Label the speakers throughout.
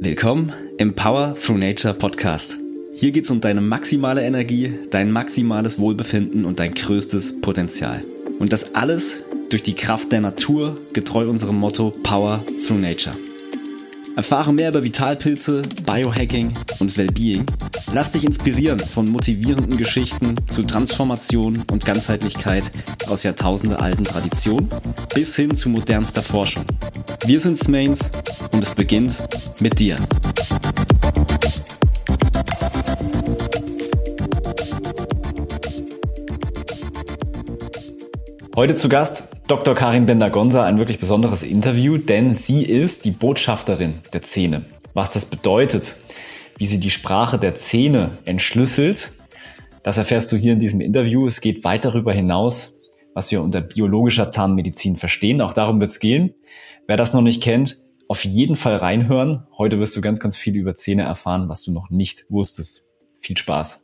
Speaker 1: Willkommen im Power Through Nature Podcast. Hier geht es um deine maximale Energie, dein maximales Wohlbefinden und dein größtes Potenzial. Und das alles durch die Kraft der Natur, getreu unserem Motto Power Through Nature. Erfahre mehr über Vitalpilze, Biohacking und Wellbeing. Lass dich inspirieren von motivierenden Geschichten zu Transformation und Ganzheitlichkeit aus jahrtausendealten Traditionen bis hin zu modernster Forschung. Wir sind Smains und es beginnt mit dir. Heute zu Gast Dr. Karin Bender-Gonza, ein wirklich besonderes Interview, denn sie ist die Botschafterin der Zähne. Was das bedeutet, wie sie die Sprache der Zähne entschlüsselt, das erfährst du hier in diesem Interview. Es geht weit darüber hinaus, was wir unter biologischer Zahnmedizin verstehen. Auch darum wird es gehen. Wer das noch nicht kennt, auf jeden Fall reinhören. Heute wirst du ganz, ganz viel über Zähne erfahren, was du noch nicht wusstest. Viel Spaß.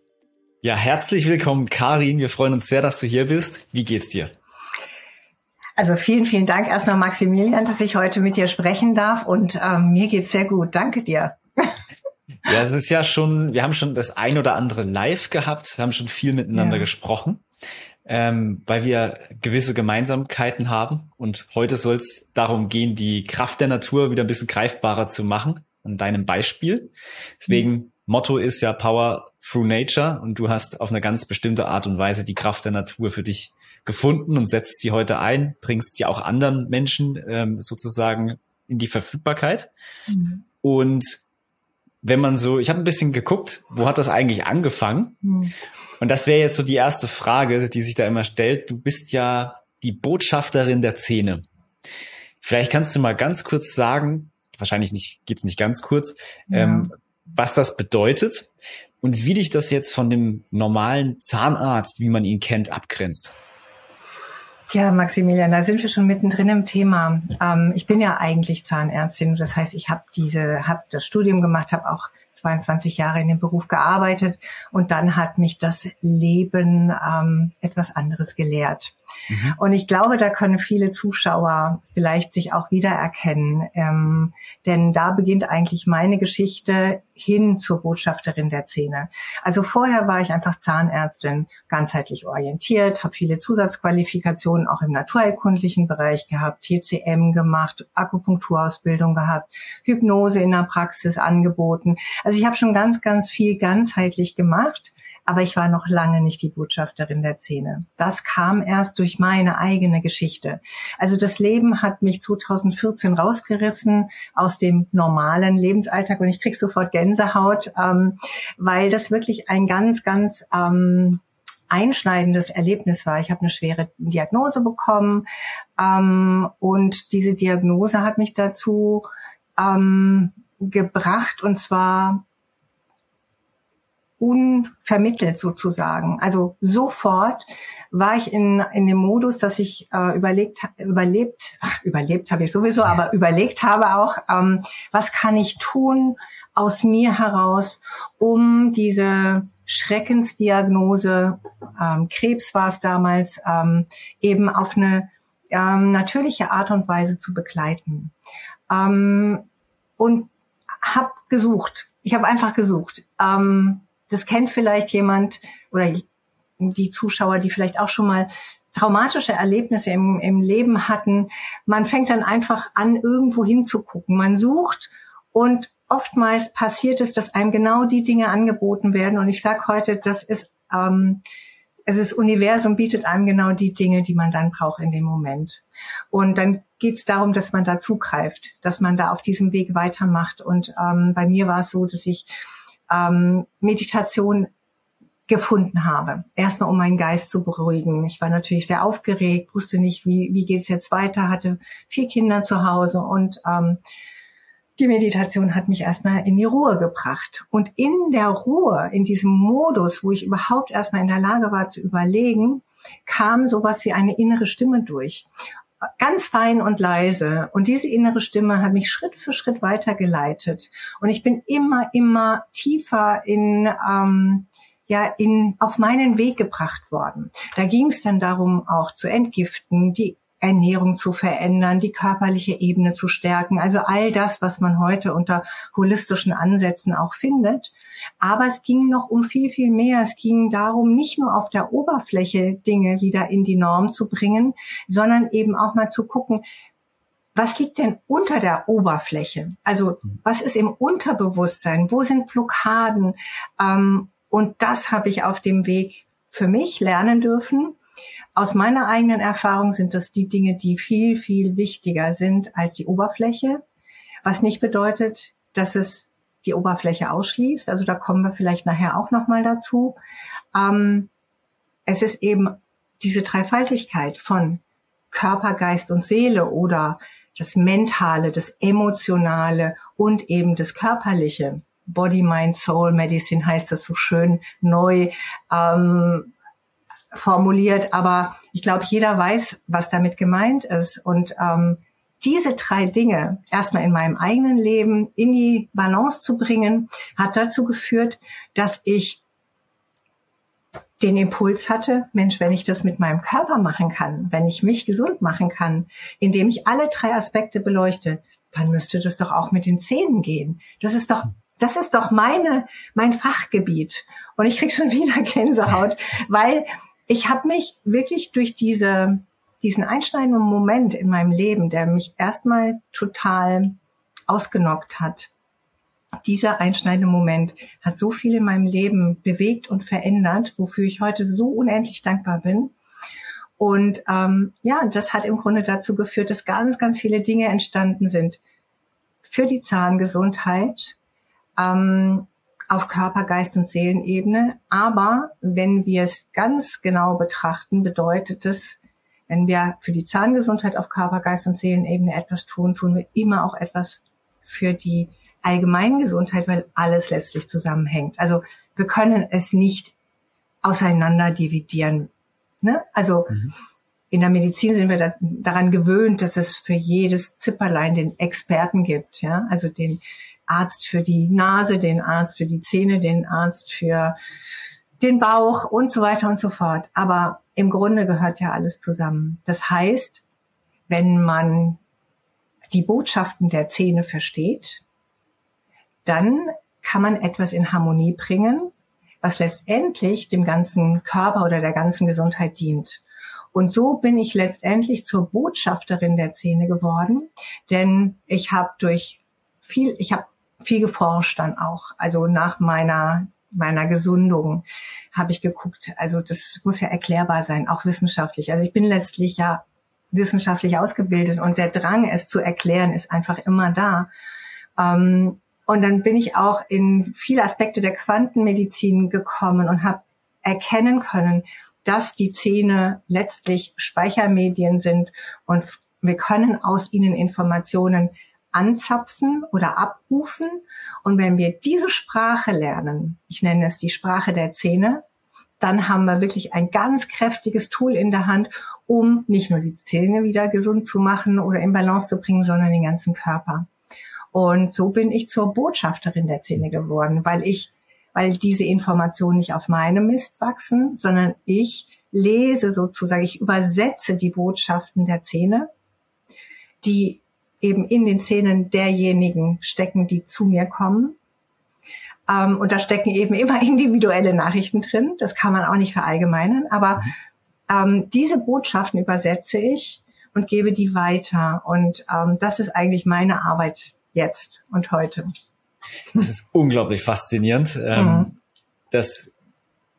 Speaker 1: Ja, herzlich willkommen, Karin. Wir freuen uns sehr, dass du hier bist. Wie geht's dir?
Speaker 2: Also vielen, vielen Dank erstmal, Maximilian, dass ich heute mit dir sprechen darf. Und ähm, mir geht's sehr gut. Danke dir.
Speaker 1: Ja, es ist ja schon, wir haben schon das ein oder andere live gehabt, wir haben schon viel miteinander ja. gesprochen, ähm, weil wir gewisse Gemeinsamkeiten haben. Und heute soll es darum gehen, die Kraft der Natur wieder ein bisschen greifbarer zu machen, an deinem Beispiel. Deswegen, mhm. Motto ist ja Power through Nature und du hast auf eine ganz bestimmte Art und Weise die Kraft der Natur für dich gefunden und setzt sie heute ein, bringst sie auch anderen Menschen ähm, sozusagen in die Verfügbarkeit. Mhm. Und wenn man so, ich habe ein bisschen geguckt, wo hat das eigentlich angefangen? Mhm. Und das wäre jetzt so die erste Frage, die sich da immer stellt. Du bist ja die Botschafterin der Szene. Vielleicht kannst du mal ganz kurz sagen, wahrscheinlich nicht, geht's nicht ganz kurz, ja. ähm, was das bedeutet und wie dich das jetzt von dem normalen Zahnarzt, wie man ihn kennt, abgrenzt.
Speaker 2: Ja, Maximilian, da sind wir schon mittendrin im Thema. Ähm, ich bin ja eigentlich Zahnärztin, das heißt, ich habe diese, habe das Studium gemacht, habe auch 22 Jahre in dem Beruf gearbeitet und dann hat mich das Leben ähm, etwas anderes gelehrt. Mhm. Und ich glaube, da können viele Zuschauer vielleicht sich auch wiedererkennen, ähm, denn da beginnt eigentlich meine Geschichte hin zur Botschafterin der Zähne. Also vorher war ich einfach Zahnärztin, ganzheitlich orientiert, habe viele Zusatzqualifikationen auch im naturheilkundlichen Bereich gehabt, TCM gemacht, Akupunkturausbildung gehabt, Hypnose in der Praxis angeboten. Also ich habe schon ganz, ganz viel ganzheitlich gemacht aber ich war noch lange nicht die Botschafterin der Szene. Das kam erst durch meine eigene Geschichte. Also das Leben hat mich 2014 rausgerissen aus dem normalen Lebensalltag und ich krieg sofort Gänsehaut, ähm, weil das wirklich ein ganz, ganz ähm, einschneidendes Erlebnis war. Ich habe eine schwere Diagnose bekommen ähm, und diese Diagnose hat mich dazu ähm, gebracht und zwar unvermittelt sozusagen. Also sofort war ich in, in dem Modus, dass ich äh, überlegt, überlebt, ach, überlebt habe ich sowieso, aber überlegt habe auch, ähm, was kann ich tun aus mir heraus, um diese Schreckensdiagnose, ähm, Krebs war es damals, ähm, eben auf eine ähm, natürliche Art und Weise zu begleiten. Ähm, und habe gesucht. Ich habe einfach gesucht. Ähm, das kennt vielleicht jemand oder die Zuschauer, die vielleicht auch schon mal traumatische Erlebnisse im, im Leben hatten. Man fängt dann einfach an, irgendwo hinzugucken. Man sucht und oftmals passiert es, dass einem genau die Dinge angeboten werden. Und ich sage heute, das ist, ähm, es ist Universum bietet einem genau die Dinge, die man dann braucht in dem Moment. Und dann geht es darum, dass man da zugreift, dass man da auf diesem Weg weitermacht. Und ähm, bei mir war es so, dass ich ähm, Meditation gefunden habe. Erstmal, um meinen Geist zu beruhigen. Ich war natürlich sehr aufgeregt, wusste nicht, wie, wie geht's jetzt weiter, hatte vier Kinder zu Hause und ähm, die Meditation hat mich erstmal in die Ruhe gebracht. Und in der Ruhe, in diesem Modus, wo ich überhaupt erstmal in der Lage war zu überlegen, kam sowas wie eine innere Stimme durch ganz fein und leise. Und diese innere Stimme hat mich Schritt für Schritt weitergeleitet. Und ich bin immer, immer tiefer in, ähm, ja, in, auf meinen Weg gebracht worden. Da ging es dann darum, auch zu entgiften, die Ernährung zu verändern, die körperliche Ebene zu stärken. Also all das, was man heute unter holistischen Ansätzen auch findet. Aber es ging noch um viel, viel mehr. Es ging darum, nicht nur auf der Oberfläche Dinge wieder in die Norm zu bringen, sondern eben auch mal zu gucken, was liegt denn unter der Oberfläche? Also was ist im Unterbewusstsein? Wo sind Blockaden? Ähm, und das habe ich auf dem Weg für mich lernen dürfen. Aus meiner eigenen Erfahrung sind das die Dinge, die viel, viel wichtiger sind als die Oberfläche. Was nicht bedeutet, dass es die Oberfläche ausschließt. Also da kommen wir vielleicht nachher auch nochmal dazu. Ähm, es ist eben diese Dreifaltigkeit von Körper, Geist und Seele oder das Mentale, das Emotionale und eben das Körperliche. Body, Mind, Soul Medicine heißt das so schön neu. Ähm, formuliert, aber ich glaube, jeder weiß, was damit gemeint ist. Und ähm, diese drei Dinge erstmal in meinem eigenen Leben in die Balance zu bringen, hat dazu geführt, dass ich den Impuls hatte, Mensch, wenn ich das mit meinem Körper machen kann, wenn ich mich gesund machen kann, indem ich alle drei Aspekte beleuchte, dann müsste das doch auch mit den Zähnen gehen. Das ist doch, das ist doch meine, mein Fachgebiet. Und ich krieg schon wieder Gänsehaut, weil ich habe mich wirklich durch diese, diesen einschneidenden Moment in meinem Leben, der mich erstmal total ausgenockt hat, dieser einschneidende Moment hat so viel in meinem Leben bewegt und verändert, wofür ich heute so unendlich dankbar bin. Und ähm, ja, das hat im Grunde dazu geführt, dass ganz, ganz viele Dinge entstanden sind für die Zahngesundheit, ähm, auf Körper, Geist und Seelenebene. Aber wenn wir es ganz genau betrachten, bedeutet es, wenn wir für die Zahngesundheit auf Körper, Geist und Seelenebene etwas tun, tun wir immer auch etwas für die Allgemeingesundheit, weil alles letztlich zusammenhängt. Also wir können es nicht auseinander dividieren. Ne? Also mhm. in der Medizin sind wir da, daran gewöhnt, dass es für jedes Zipperlein den Experten gibt. Ja? Also den Arzt für die Nase, den Arzt für die Zähne, den Arzt für den Bauch und so weiter und so fort. Aber im Grunde gehört ja alles zusammen. Das heißt, wenn man die Botschaften der Zähne versteht, dann kann man etwas in Harmonie bringen, was letztendlich dem ganzen Körper oder der ganzen Gesundheit dient. Und so bin ich letztendlich zur Botschafterin der Zähne geworden, denn ich habe durch viel, ich habe viel geforscht dann auch. Also nach meiner meiner Gesundung habe ich geguckt. Also das muss ja erklärbar sein, auch wissenschaftlich. Also ich bin letztlich ja wissenschaftlich ausgebildet und der Drang, es zu erklären, ist einfach immer da. Ähm, und dann bin ich auch in viele Aspekte der Quantenmedizin gekommen und habe erkennen können, dass die Zähne letztlich Speichermedien sind und wir können aus ihnen Informationen anzapfen oder abrufen. Und wenn wir diese Sprache lernen, ich nenne es die Sprache der Zähne, dann haben wir wirklich ein ganz kräftiges Tool in der Hand, um nicht nur die Zähne wieder gesund zu machen oder in Balance zu bringen, sondern den ganzen Körper. Und so bin ich zur Botschafterin der Zähne geworden, weil ich, weil diese Informationen nicht auf meinem Mist wachsen, sondern ich lese sozusagen, ich übersetze die Botschaften der Zähne, die eben in den Szenen derjenigen stecken, die zu mir kommen. Ähm, und da stecken eben immer individuelle Nachrichten drin. Das kann man auch nicht verallgemeinern. Aber ähm, diese Botschaften übersetze ich und gebe die weiter. Und ähm, das ist eigentlich meine Arbeit jetzt und heute.
Speaker 1: Das ist unglaublich faszinierend. Ähm, mhm. dass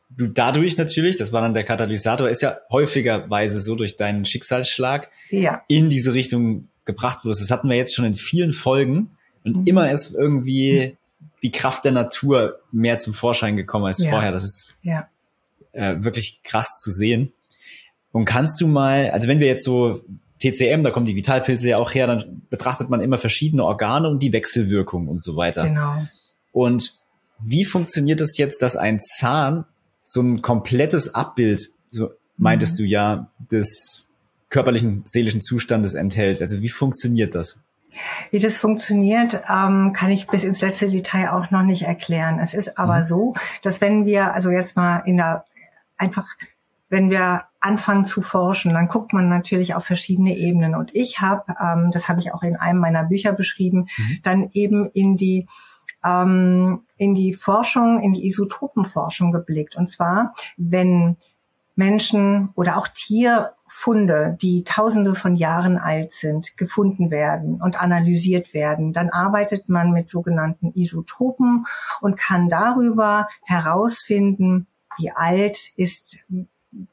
Speaker 1: du dadurch natürlich, das war dann der Katalysator, ist ja häufigerweise so durch deinen Schicksalsschlag ja. in diese Richtung gebracht wirst. Das hatten wir jetzt schon in vielen Folgen und mhm. immer ist irgendwie die Kraft der Natur mehr zum Vorschein gekommen als ja. vorher. Das ist ja. äh, wirklich krass zu sehen. Und kannst du mal, also wenn wir jetzt so TCM, da kommen die Vitalpilze ja auch her, dann betrachtet man immer verschiedene Organe und die Wechselwirkung und so weiter. Genau. Und wie funktioniert es das jetzt, dass ein Zahn so ein komplettes Abbild, so meintest mhm. du ja, des körperlichen, seelischen Zustandes enthält. Also wie funktioniert das?
Speaker 2: Wie das funktioniert, ähm, kann ich bis ins letzte Detail auch noch nicht erklären. Es ist aber mhm. so, dass wenn wir, also jetzt mal in der, einfach, wenn wir anfangen zu forschen, dann guckt man natürlich auf verschiedene Ebenen. Und ich habe, ähm, das habe ich auch in einem meiner Bücher beschrieben, mhm. dann eben in die ähm, in die Forschung, in die Isotopenforschung geblickt. Und zwar, wenn Menschen oder auch Tierfunde, die tausende von Jahren alt sind, gefunden werden und analysiert werden, dann arbeitet man mit sogenannten Isotopen und kann darüber herausfinden, wie alt ist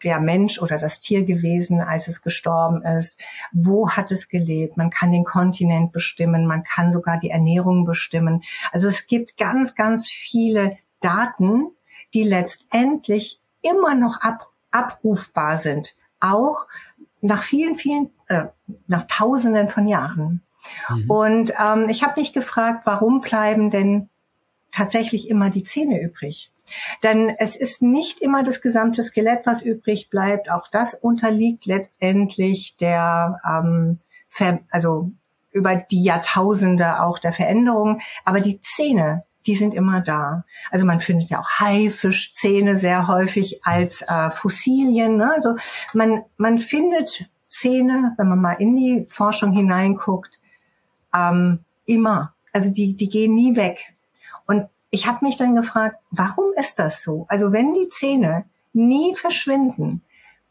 Speaker 2: der Mensch oder das Tier gewesen, als es gestorben ist? Wo hat es gelebt? Man kann den Kontinent bestimmen, man kann sogar die Ernährung bestimmen. Also es gibt ganz, ganz viele Daten, die letztendlich immer noch ab, abrufbar sind, auch nach vielen, vielen, äh, nach Tausenden von Jahren. Mhm. Und ähm, ich habe mich gefragt, warum bleiben denn tatsächlich immer die Zähne übrig? Denn es ist nicht immer das gesamte Skelett, was übrig bleibt. Auch das unterliegt letztendlich der, ähm, Ver also über die Jahrtausende auch der Veränderung. Aber die Zähne, die sind immer da. Also man findet ja auch Haifischzähne sehr häufig als äh, Fossilien. Ne? Also man, man findet Zähne, wenn man mal in die Forschung hineinguckt, ähm, immer. Also die, die gehen nie weg. Und ich habe mich dann gefragt, warum ist das so? Also wenn die Zähne nie verschwinden,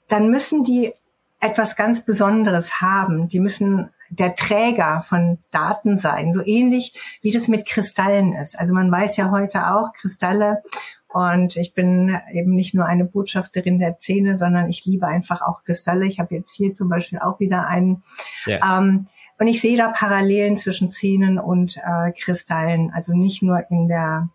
Speaker 2: dann müssen die etwas ganz Besonderes haben. Die müssen der Träger von Daten sein, so ähnlich wie das mit Kristallen ist. Also man weiß ja heute auch, Kristalle und ich bin eben nicht nur eine Botschafterin der Zähne, sondern ich liebe einfach auch Kristalle. Ich habe jetzt hier zum Beispiel auch wieder einen. Yeah. Ähm, und ich sehe da Parallelen zwischen Zähnen und äh, Kristallen, also nicht nur in der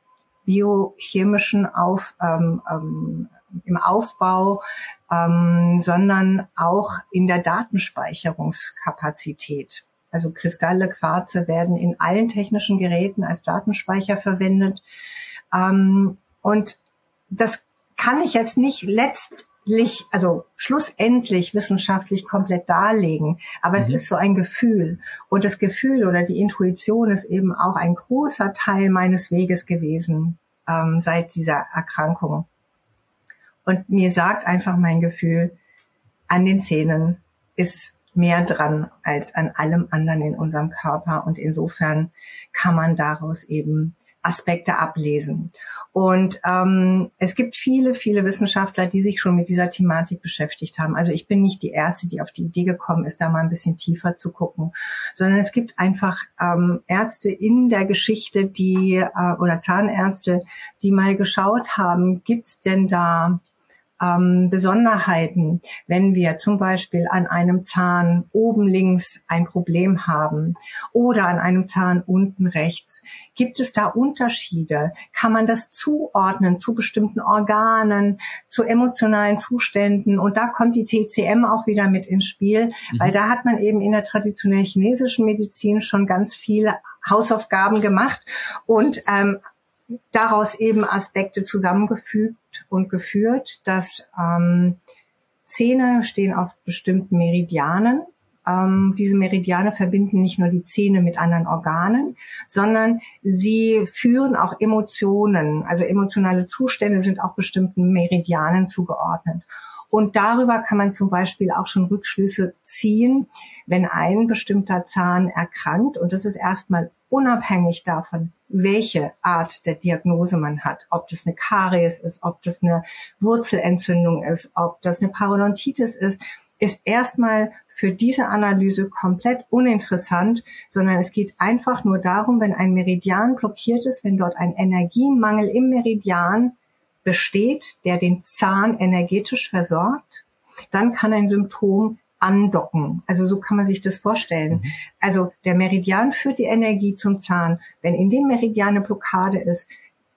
Speaker 2: biochemischen Auf, ähm, ähm, im Aufbau, ähm, sondern auch in der Datenspeicherungskapazität. Also Kristalle, Quarze werden in allen technischen Geräten als Datenspeicher verwendet. Ähm, und das kann ich jetzt nicht letzt also schlussendlich wissenschaftlich komplett darlegen, aber mhm. es ist so ein Gefühl. Und das Gefühl oder die Intuition ist eben auch ein großer Teil meines Weges gewesen ähm, seit dieser Erkrankung. Und mir sagt einfach mein Gefühl, an den Zähnen ist mehr dran als an allem anderen in unserem Körper. Und insofern kann man daraus eben Aspekte ablesen. Und ähm, es gibt viele, viele Wissenschaftler, die sich schon mit dieser Thematik beschäftigt haben. Also ich bin nicht die Erste, die auf die Idee gekommen ist, da mal ein bisschen tiefer zu gucken, sondern es gibt einfach ähm, Ärzte in der Geschichte, die äh, oder Zahnärzte, die mal geschaut haben, gibt's denn da ähm, Besonderheiten, wenn wir zum Beispiel an einem Zahn oben links ein Problem haben oder an einem Zahn unten rechts. Gibt es da Unterschiede? Kann man das zuordnen zu bestimmten Organen, zu emotionalen Zuständen? Und da kommt die TCM auch wieder mit ins Spiel, mhm. weil da hat man eben in der traditionellen chinesischen Medizin schon ganz viele Hausaufgaben gemacht und ähm, daraus eben Aspekte zusammengefügt und geführt, dass ähm, Zähne stehen auf bestimmten Meridianen. Ähm, diese Meridiane verbinden nicht nur die Zähne mit anderen Organen, sondern sie führen auch Emotionen. Also emotionale Zustände sind auch bestimmten Meridianen zugeordnet. Und darüber kann man zum Beispiel auch schon Rückschlüsse ziehen, wenn ein bestimmter Zahn erkrankt. Und das ist erstmal unabhängig davon, welche Art der Diagnose man hat, ob das eine Karies ist, ob das eine Wurzelentzündung ist, ob das eine Parodontitis ist, ist erstmal für diese Analyse komplett uninteressant, sondern es geht einfach nur darum, wenn ein Meridian blockiert ist, wenn dort ein Energiemangel im Meridian besteht, der den Zahn energetisch versorgt, dann kann ein Symptom andocken. Also so kann man sich das vorstellen. Mhm. Also der Meridian führt die Energie zum Zahn. Wenn in dem Meridian eine Blockade ist,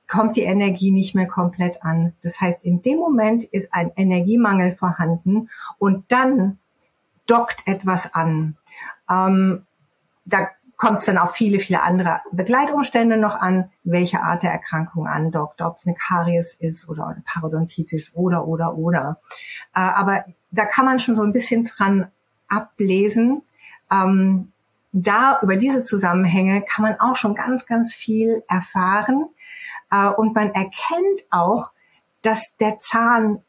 Speaker 2: kommt die Energie nicht mehr komplett an. Das heißt, in dem Moment ist ein Energiemangel vorhanden und dann dockt etwas an. Ähm, da kommt es dann auf viele, viele andere Begleitumstände noch an, welche Art der Erkrankung andockt, ob es eine Karies ist oder eine Parodontitis oder, oder, oder. Äh, aber da kann man schon so ein bisschen dran ablesen. Ähm, da über diese Zusammenhänge kann man auch schon ganz, ganz viel erfahren. Äh, und man erkennt auch, dass der Zahn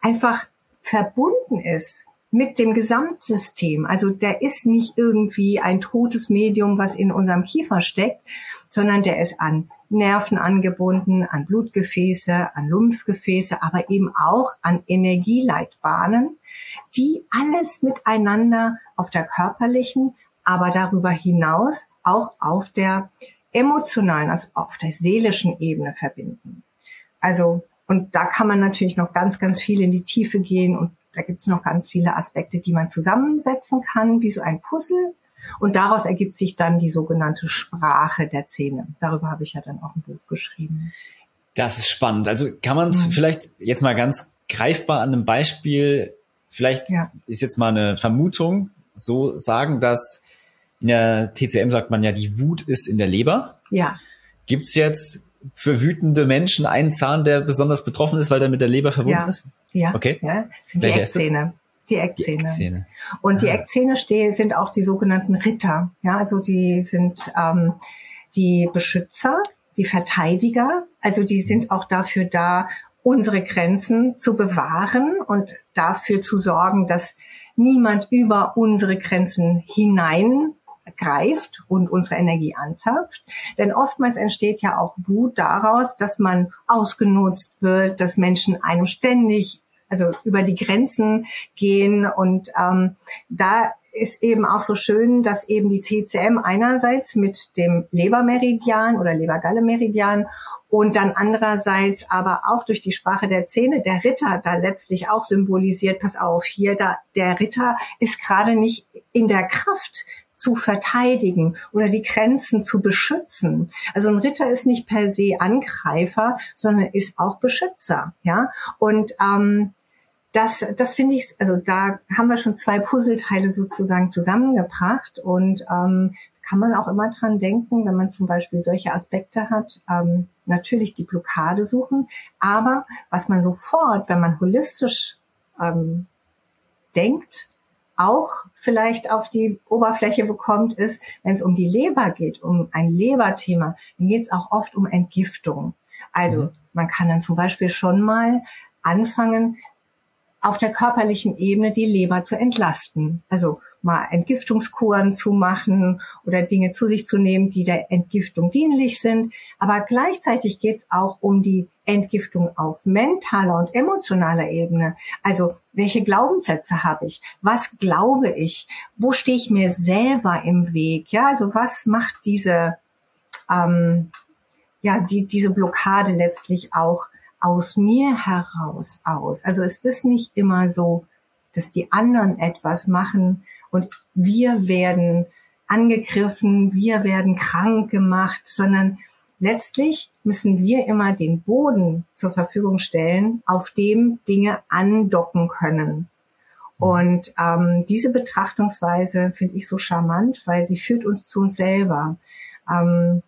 Speaker 2: einfach verbunden ist mit dem Gesamtsystem. Also der ist nicht irgendwie ein totes Medium, was in unserem Kiefer steckt, sondern der ist an Nerven angebunden, an Blutgefäße, an Lymphgefäße, aber eben auch an Energieleitbahnen, die alles miteinander auf der körperlichen, aber darüber hinaus auch auf der emotionalen, also auf der seelischen Ebene verbinden. Also, und da kann man natürlich noch ganz, ganz viel in die Tiefe gehen und da gibt es noch ganz viele Aspekte, die man zusammensetzen kann, wie so ein Puzzle. Und daraus ergibt sich dann die sogenannte Sprache der Zähne. Darüber habe ich ja dann auch ein Buch geschrieben.
Speaker 1: Das ist spannend. Also kann man es mhm. vielleicht jetzt mal ganz greifbar an einem Beispiel, vielleicht ja. ist jetzt mal eine Vermutung, so sagen, dass in der TCM sagt man ja, die Wut ist in der Leber.
Speaker 2: Ja.
Speaker 1: Gibt es jetzt für wütende Menschen einen Zahn, der besonders betroffen ist, weil der mit der Leber verbunden
Speaker 2: ja.
Speaker 1: ist?
Speaker 2: Ja.
Speaker 1: Okay.
Speaker 2: Ja, sind Welche die Eckzähne. Die Eckzähne. Die Eckzähne. Und die ah. Eckzähne stehen, sind auch die sogenannten Ritter. Ja, also die sind ähm, die Beschützer, die Verteidiger. Also die sind auch dafür da, unsere Grenzen zu bewahren und dafür zu sorgen, dass niemand über unsere Grenzen hinein greift und unsere Energie anzapft. Denn oftmals entsteht ja auch Wut daraus, dass man ausgenutzt wird, dass Menschen einem ständig also über die Grenzen gehen und ähm, da ist eben auch so schön, dass eben die TCM einerseits mit dem Lebermeridian oder Lebergalle-Meridian und dann andererseits aber auch durch die Sprache der Zähne der Ritter da letztlich auch symbolisiert, pass auf, hier da der Ritter ist gerade nicht in der Kraft zu verteidigen oder die Grenzen zu beschützen. Also ein Ritter ist nicht per se Angreifer, sondern ist auch Beschützer, ja. Und ähm, das, das finde ich, also da haben wir schon zwei Puzzleteile sozusagen zusammengebracht und ähm, kann man auch immer dran denken, wenn man zum Beispiel solche Aspekte hat, ähm, natürlich die Blockade suchen, aber was man sofort, wenn man holistisch ähm, denkt, auch vielleicht auf die Oberfläche bekommt, ist, wenn es um die Leber geht, um ein Leberthema, dann geht es auch oft um Entgiftung. Also mhm. man kann dann zum Beispiel schon mal anfangen, auf der körperlichen Ebene die Leber zu entlasten. Also mal Entgiftungskuren zu machen oder Dinge zu sich zu nehmen, die der Entgiftung dienlich sind. Aber gleichzeitig geht es auch um die Entgiftung auf mentaler und emotionaler Ebene. Also welche Glaubenssätze habe ich? Was glaube ich? Wo stehe ich mir selber im Weg? Ja, also was macht diese ähm, ja die diese Blockade letztlich auch aus mir heraus aus? Also es ist nicht immer so, dass die anderen etwas machen und wir werden angegriffen, wir werden krank gemacht, sondern letztlich müssen wir immer den Boden zur Verfügung stellen, auf dem Dinge andocken können. Und ähm, diese Betrachtungsweise finde ich so charmant, weil sie führt uns zu uns selber. Ähm,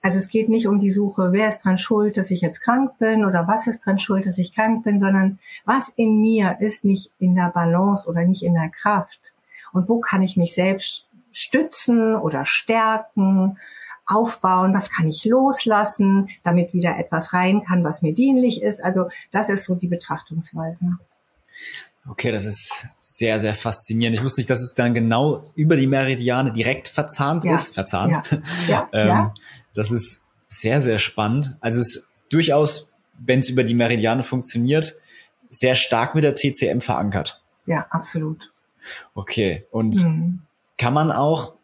Speaker 2: also es geht nicht um die Suche, wer ist dran schuld, dass ich jetzt krank bin oder was ist dran schuld, dass ich krank bin, sondern was in mir ist nicht in der Balance oder nicht in der Kraft und wo kann ich mich selbst stützen oder stärken, aufbauen, was kann ich loslassen, damit wieder etwas rein kann, was mir dienlich ist. Also das ist so die Betrachtungsweise.
Speaker 1: Okay, das ist sehr, sehr faszinierend. Ich wusste nicht, dass es dann genau über die Meridiane direkt verzahnt ja. ist. Verzahnt. Ja. Ja. ähm. Das ist sehr, sehr spannend. Also es ist durchaus, wenn es über die Meridiane funktioniert, sehr stark mit der TCM verankert.
Speaker 2: Ja, absolut.
Speaker 1: Okay, und mhm. kann man auch,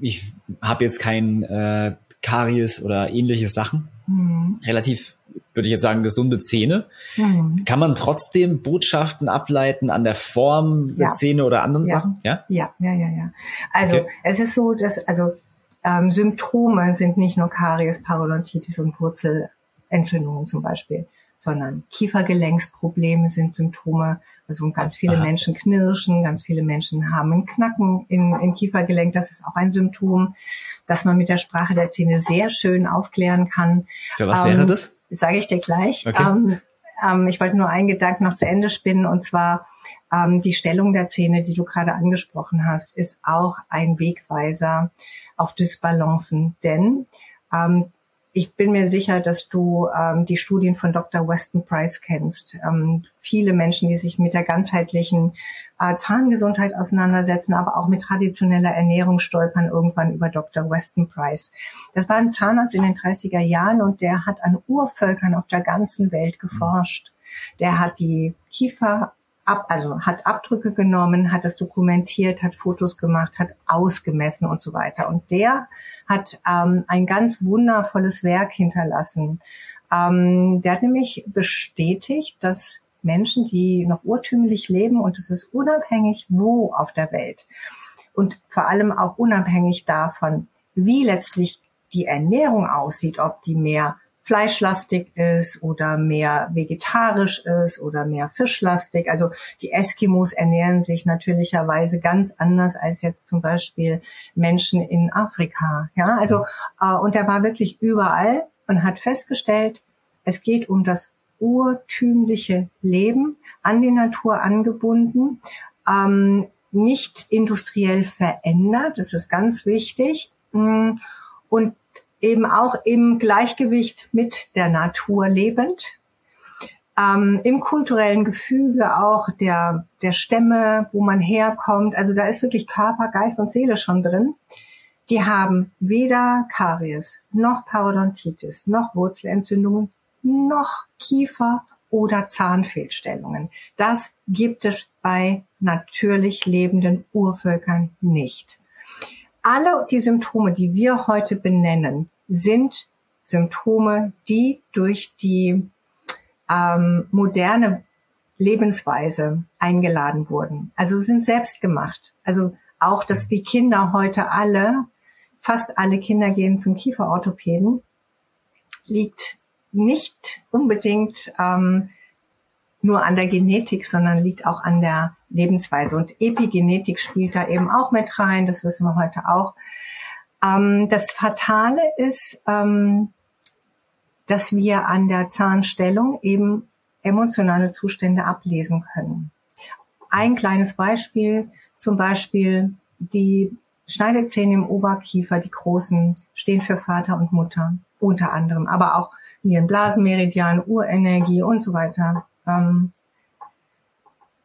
Speaker 1: ich habe jetzt kein äh, Karies oder ähnliche Sachen, mhm. relativ, würde ich jetzt sagen, gesunde Zähne. Mhm. Kann man trotzdem Botschaften ableiten an der Form der ja. Zähne oder anderen
Speaker 2: ja.
Speaker 1: Sachen?
Speaker 2: Ja, ja, ja, ja. ja. Also okay. es ist so, dass also ähm, Symptome sind nicht nur Karies, Parodontitis und Wurzelentzündungen zum Beispiel, sondern Kiefergelenksprobleme sind Symptome. Also ganz viele Aha. Menschen knirschen, ganz viele Menschen haben einen Knacken im, im Kiefergelenk. Das ist auch ein Symptom, das man mit der Sprache der Zähne sehr schön aufklären kann.
Speaker 1: Für was ähm, wäre das?
Speaker 2: Sage ich dir gleich. Okay. Ähm, ähm, ich wollte nur einen Gedanken noch zu Ende spinnen und zwar ähm, die Stellung der Zähne, die du gerade angesprochen hast, ist auch ein Wegweiser auf Dysbalancen, denn ähm, ich bin mir sicher, dass du ähm, die Studien von Dr. Weston Price kennst. Ähm, viele Menschen, die sich mit der ganzheitlichen äh, Zahngesundheit auseinandersetzen, aber auch mit traditioneller Ernährung stolpern irgendwann über Dr. Weston Price. Das war ein Zahnarzt in den 30er Jahren und der hat an Urvölkern auf der ganzen Welt geforscht. Der hat die Kiefer ab, also hat Abdrücke genommen, hat das dokumentiert, hat Fotos gemacht, hat ausgemessen und so weiter. Und der hat ähm, ein ganz wundervolles Werk hinterlassen. Ähm, der hat nämlich bestätigt, dass Menschen, die noch urtümlich leben, und es ist unabhängig wo auf der Welt, und vor allem auch unabhängig davon, wie letztlich die Ernährung aussieht, ob die mehr fleischlastig ist oder mehr vegetarisch ist oder mehr fischlastig. Also die Eskimos ernähren sich natürlicherweise ganz anders als jetzt zum Beispiel Menschen in Afrika. Ja, also äh, und er war wirklich überall und hat festgestellt, es geht um das urtümliche Leben, an die Natur angebunden, ähm, nicht industriell verändert, das ist ganz wichtig. Mm, und eben auch im Gleichgewicht mit der Natur lebend, ähm, im kulturellen Gefüge auch der, der Stämme, wo man herkommt. Also da ist wirklich Körper, Geist und Seele schon drin. Die haben weder Karies, noch Parodontitis, noch Wurzelentzündungen, noch Kiefer oder Zahnfehlstellungen. Das gibt es bei natürlich lebenden Urvölkern nicht alle die Symptome, die wir heute benennen, sind Symptome, die durch die ähm, moderne Lebensweise eingeladen wurden. Also sind selbst gemacht. Also auch, dass die Kinder heute alle, fast alle Kinder gehen zum Kieferorthopäden, liegt nicht unbedingt ähm, nur an der Genetik, sondern liegt auch an der Lebensweise. Und Epigenetik spielt da eben auch mit rein, das wissen wir heute auch. Ähm, das Fatale ist, ähm, dass wir an der Zahnstellung eben emotionale Zustände ablesen können. Ein kleines Beispiel, zum Beispiel die Schneidezähne im Oberkiefer, die großen, stehen für Vater und Mutter unter anderem, aber auch Nierenblasenmeridian, Urenergie und so weiter. Ähm,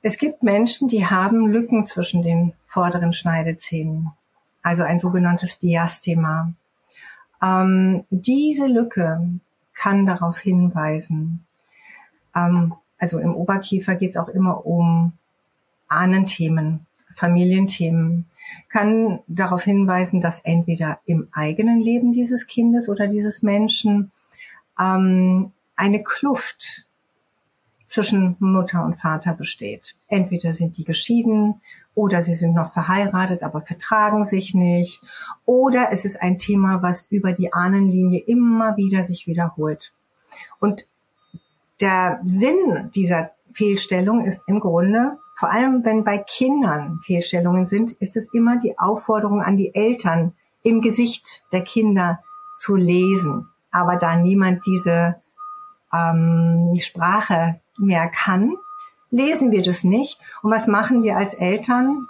Speaker 2: es gibt Menschen, die haben Lücken zwischen den vorderen Schneidezähnen, also ein sogenanntes Diastema. Ähm, diese Lücke kann darauf hinweisen, ähm, also im Oberkiefer geht es auch immer um Ahnenthemen, Familienthemen, kann darauf hinweisen, dass entweder im eigenen Leben dieses Kindes oder dieses Menschen ähm, eine Kluft zwischen Mutter und Vater besteht. Entweder sind die geschieden oder sie sind noch verheiratet, aber vertragen sich nicht. Oder es ist ein Thema, was über die Ahnenlinie immer wieder sich wiederholt. Und der Sinn dieser Fehlstellung ist im Grunde, vor allem wenn bei Kindern Fehlstellungen sind, ist es immer die Aufforderung an die Eltern, im Gesicht der Kinder zu lesen. Aber da niemand diese ähm, Sprache mehr kann, lesen wir das nicht. Und was machen wir als Eltern?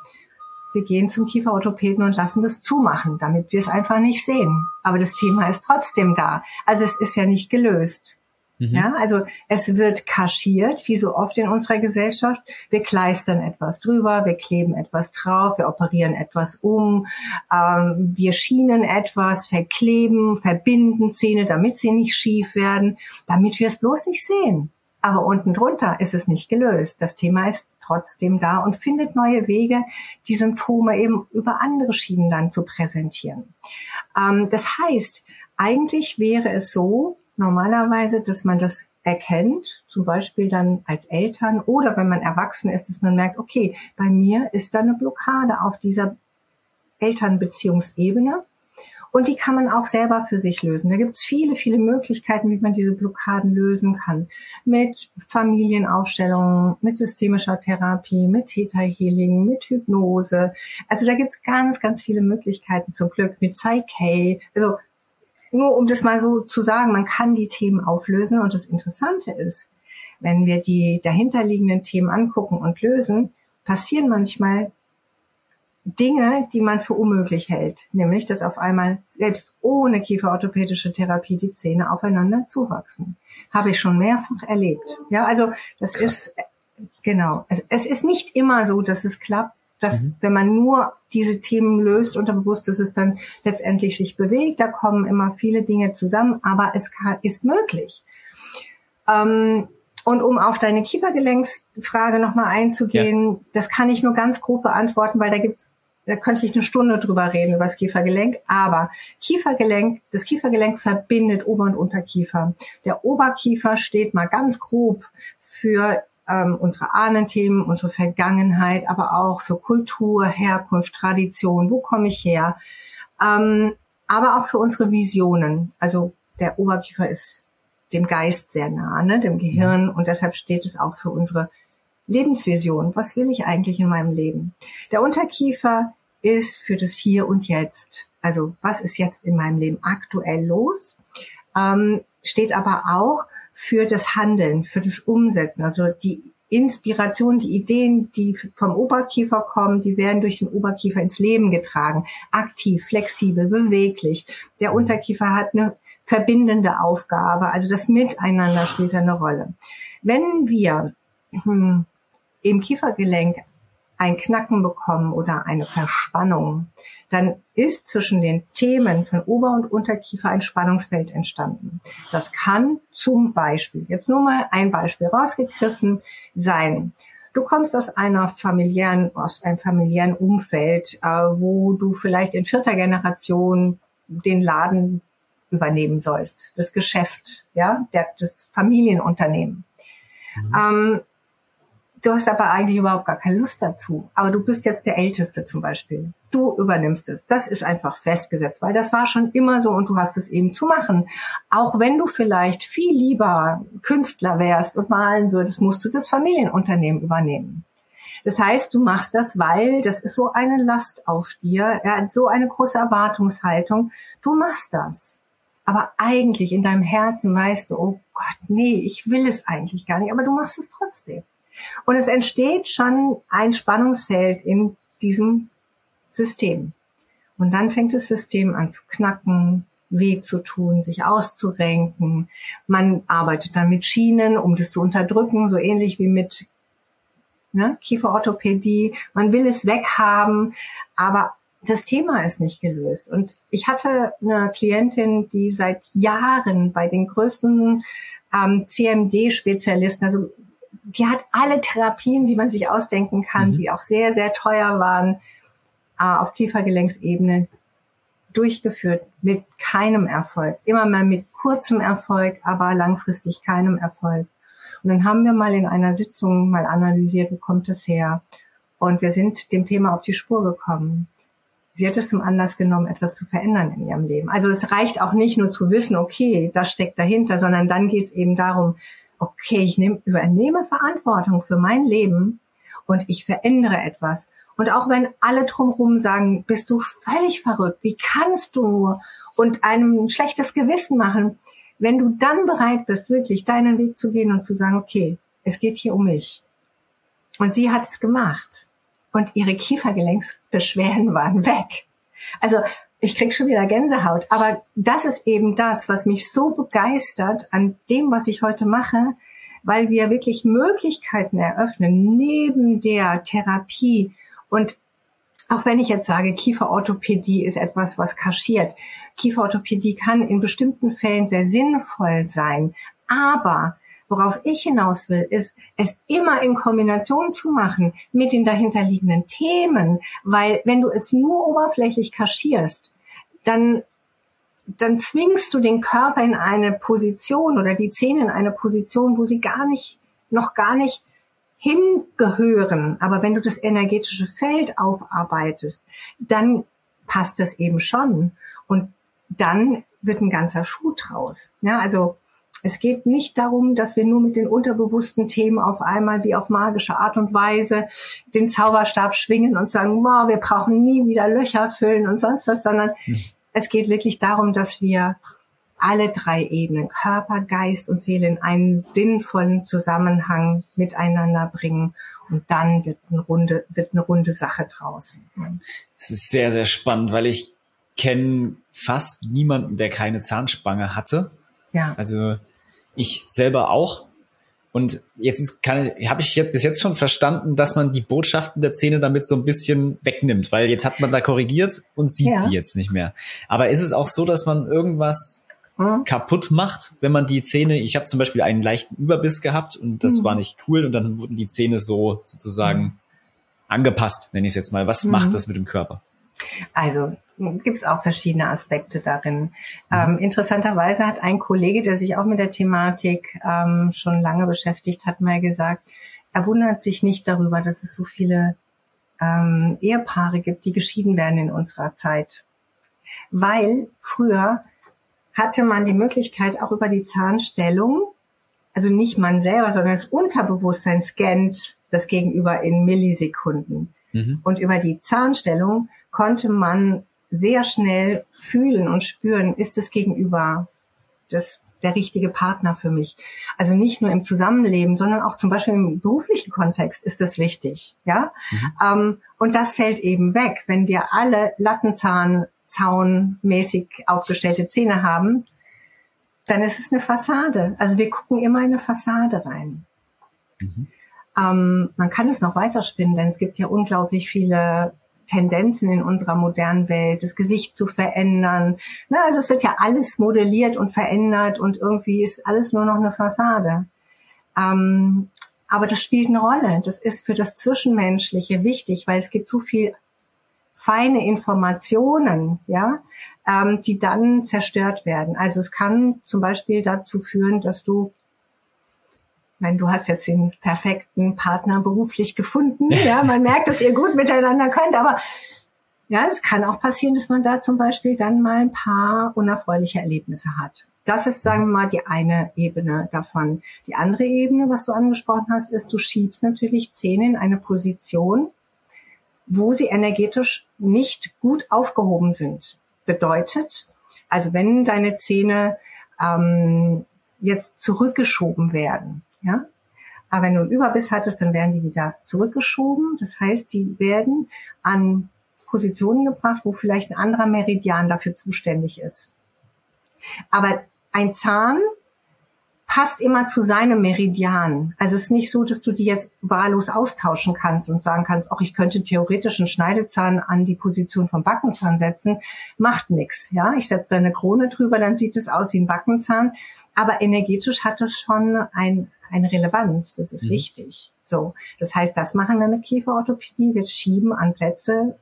Speaker 2: Wir gehen zum Kieferorthopäden und lassen das zumachen, damit wir es einfach nicht sehen. Aber das Thema ist trotzdem da. Also es ist ja nicht gelöst. Mhm. Ja, also es wird kaschiert, wie so oft in unserer Gesellschaft. Wir kleistern etwas drüber, wir kleben etwas drauf, wir operieren etwas um, ähm, wir schienen etwas, verkleben, verbinden Zähne, damit sie nicht schief werden, damit wir es bloß nicht sehen. Aber unten drunter ist es nicht gelöst. Das Thema ist trotzdem da und findet neue Wege, die Symptome eben über andere Schienen dann zu präsentieren. Ähm, das heißt, eigentlich wäre es so, normalerweise, dass man das erkennt, zum Beispiel dann als Eltern oder wenn man erwachsen ist, dass man merkt, okay, bei mir ist da eine Blockade auf dieser Elternbeziehungsebene und die kann man auch selber für sich lösen. Da gibt es viele, viele Möglichkeiten, wie man diese Blockaden lösen kann. Mit Familienaufstellungen, mit systemischer Therapie, mit Theta Healing, mit Hypnose. Also da gibt es ganz, ganz viele Möglichkeiten zum Glück mit Psyche. Also nur um das mal so zu sagen, man kann die Themen auflösen. Und das Interessante ist, wenn wir die dahinterliegenden Themen angucken und lösen, passieren manchmal Dinge, die man für unmöglich hält, nämlich dass auf einmal selbst ohne kieferorthopädische Therapie die Zähne aufeinander zuwachsen. Habe ich schon mehrfach erlebt. Ja, also das Krass. ist genau. Es, es ist nicht immer so, dass es klappt, dass mhm. wenn man nur diese Themen löst unterbewusst, dass es dann letztendlich sich bewegt. Da kommen immer viele Dinge zusammen, aber es kann, ist möglich. Ähm, und um auf deine Kiefergelenksfrage nochmal einzugehen, ja. das kann ich nur ganz grob beantworten, weil da gibt's da könnte ich eine Stunde drüber reden, über das Kiefergelenk. Aber Kiefergelenk, das Kiefergelenk verbindet Ober- und Unterkiefer. Der Oberkiefer steht mal ganz grob für ähm, unsere Ahnenthemen, unsere Vergangenheit, aber auch für Kultur, Herkunft, Tradition. Wo komme ich her? Ähm, aber auch für unsere Visionen. Also der Oberkiefer ist dem Geist sehr nah, ne, dem Gehirn. Und deshalb steht es auch für unsere Lebensvision. Was will ich eigentlich in meinem Leben? Der Unterkiefer ist für das Hier und Jetzt. Also was ist jetzt in meinem Leben aktuell los? Ähm, steht aber auch für das Handeln, für das Umsetzen. Also die Inspiration, die Ideen, die vom Oberkiefer kommen, die werden durch den Oberkiefer ins Leben getragen. Aktiv, flexibel, beweglich. Der Unterkiefer hat eine verbindende Aufgabe. Also das Miteinander spielt eine Rolle. Wenn wir hm, im Kiefergelenk ein Knacken bekommen oder eine Verspannung, dann ist zwischen den Themen von Ober- und Unterkiefer ein Spannungsfeld entstanden. Das kann zum Beispiel, jetzt nur mal ein Beispiel rausgegriffen, sein. Du kommst aus einer familiären, aus einem familiären Umfeld, äh, wo du vielleicht in vierter Generation den Laden übernehmen sollst, das Geschäft, ja, der, das Familienunternehmen. Mhm. Ähm, Du hast aber eigentlich überhaupt gar keine Lust dazu. Aber du bist jetzt der Älteste zum Beispiel. Du übernimmst es. Das ist einfach festgesetzt, weil das war schon immer so und du hast es eben zu machen. Auch wenn du vielleicht viel lieber Künstler wärst und malen würdest, musst du das Familienunternehmen übernehmen. Das heißt, du machst das, weil das ist so eine Last auf dir, ja, so eine große Erwartungshaltung. Du machst das. Aber eigentlich in deinem Herzen weißt du, oh Gott, nee, ich will es eigentlich gar nicht, aber du machst es trotzdem. Und es entsteht schon ein Spannungsfeld in diesem System. Und dann fängt das System an zu knacken, weh zu tun, sich auszurenken. Man arbeitet dann mit Schienen, um das zu unterdrücken, so ähnlich wie mit ne, Kieferorthopädie. Man will es weghaben, aber das Thema ist nicht gelöst. Und ich hatte eine Klientin, die seit Jahren bei den größten ähm, CMD-Spezialisten, also die hat alle Therapien, die man sich ausdenken kann, mhm. die auch sehr, sehr teuer waren, äh, auf Kiefergelenksebene durchgeführt mit keinem Erfolg. Immer mal mit kurzem Erfolg, aber langfristig keinem Erfolg. Und dann haben wir mal in einer Sitzung mal analysiert, wo kommt es her? Und wir sind dem Thema auf die Spur gekommen. Sie hat es zum Anlass genommen, etwas zu verändern in ihrem Leben. Also es reicht auch nicht nur zu wissen, okay, das steckt dahinter, sondern dann geht es eben darum, okay, ich nehm, übernehme Verantwortung für mein Leben und ich verändere etwas. Und auch wenn alle drumherum sagen, bist du völlig verrückt, wie kannst du nur und einem ein schlechtes Gewissen machen, wenn du dann bereit bist, wirklich deinen Weg zu gehen und zu sagen, okay, es geht hier um mich. Und sie hat es gemacht. Und ihre Kiefergelenksbeschwerden waren weg. Also ich krieg schon wieder Gänsehaut. Aber das ist eben das, was mich so begeistert an dem, was ich heute mache, weil wir wirklich Möglichkeiten eröffnen neben der Therapie. Und auch wenn ich jetzt sage, Kieferorthopädie ist etwas, was kaschiert. Kieferorthopädie kann in bestimmten Fällen sehr sinnvoll sein. Aber worauf ich hinaus will, ist, es immer in Kombination zu machen mit den dahinterliegenden Themen, weil wenn du es nur oberflächlich kaschierst, dann, dann zwingst du den Körper in eine Position oder die Zähne in eine Position, wo sie gar nicht, noch gar nicht hingehören. Aber wenn du das energetische Feld aufarbeitest, dann passt das eben schon. Und dann wird ein ganzer Schuh draus. Ja, also es geht nicht darum, dass wir nur mit den unterbewussten Themen auf einmal wie auf magische Art und Weise den Zauberstab schwingen und sagen, wow, wir brauchen nie wieder Löcher füllen und sonst was, sondern hm. es geht wirklich darum, dass wir alle drei Ebenen, Körper, Geist und Seele in einen sinnvollen Zusammenhang miteinander bringen. Und dann wird eine runde, wird eine runde Sache draus.
Speaker 1: Es ist sehr, sehr spannend, weil ich kenne fast niemanden, der keine Zahnspange hatte. Ja. Also ich selber auch. Und jetzt habe ich jetzt, bis jetzt schon verstanden, dass man die Botschaften der Zähne damit so ein bisschen wegnimmt, weil jetzt hat man da korrigiert und sieht ja. sie jetzt nicht mehr. Aber ist es auch so, dass man irgendwas hm? kaputt macht, wenn man die Zähne, ich habe zum Beispiel einen leichten Überbiss gehabt und das hm. war nicht cool und dann wurden die Zähne so sozusagen angepasst, nenne ich es jetzt mal. Was macht hm. das mit dem Körper?
Speaker 2: Also gibt es auch verschiedene Aspekte darin. Ähm, interessanterweise hat ein Kollege, der sich auch mit der Thematik ähm, schon lange beschäftigt hat, mal gesagt, er wundert sich nicht darüber, dass es so viele ähm, Ehepaare gibt, die geschieden werden in unserer Zeit. Weil früher hatte man die Möglichkeit, auch über die Zahnstellung, also nicht man selber, sondern das Unterbewusstsein scannt das Gegenüber in Millisekunden. Mhm. Und über die Zahnstellung konnte man sehr schnell fühlen und spüren, ist es gegenüber das der richtige Partner für mich. Also nicht nur im Zusammenleben, sondern auch zum Beispiel im beruflichen Kontext ist das wichtig. Ja, mhm. ähm, und das fällt eben weg, wenn wir alle Lattenzahn zaunmäßig aufgestellte Zähne haben, dann ist es eine Fassade. Also wir gucken immer in eine Fassade rein. Mhm. Ähm, man kann es noch weiterspinnen, denn es gibt ja unglaublich viele Tendenzen in unserer modernen Welt, das Gesicht zu verändern. Na, also es wird ja alles modelliert und verändert und irgendwie ist alles nur noch eine Fassade. Ähm, aber das spielt eine Rolle. Das ist für das Zwischenmenschliche wichtig, weil es gibt so viel feine Informationen, ja, ähm, die dann zerstört werden. Also es kann zum Beispiel dazu führen, dass du meine, du hast jetzt den perfekten Partner beruflich gefunden. Ja, man merkt, dass ihr gut miteinander könnt, aber ja, es kann auch passieren, dass man da zum Beispiel dann mal ein paar unerfreuliche Erlebnisse hat. Das ist, sagen wir mal, die eine Ebene davon. Die andere Ebene, was du angesprochen hast, ist, du schiebst natürlich Zähne in eine Position, wo sie energetisch nicht gut aufgehoben sind. Bedeutet, also wenn deine Zähne ähm, jetzt zurückgeschoben werden, ja? Aber wenn du einen Überbiss hattest, dann werden die wieder zurückgeschoben. Das heißt, die werden an Positionen gebracht, wo vielleicht ein anderer Meridian dafür zuständig ist. Aber ein Zahn passt immer zu seinem Meridian. Also es ist nicht so, dass du die jetzt wahllos austauschen kannst und sagen kannst, ach, ich könnte theoretisch einen Schneidezahn an die Position vom Backenzahn setzen. Macht nix. Ja, ich setze da eine Krone drüber, dann sieht es aus wie ein Backenzahn. Aber energetisch hat es schon ein, eine Relevanz. Das ist mhm. wichtig. So. Das heißt, das machen wir mit Kieferorthopädie. Wir schieben an Plätze,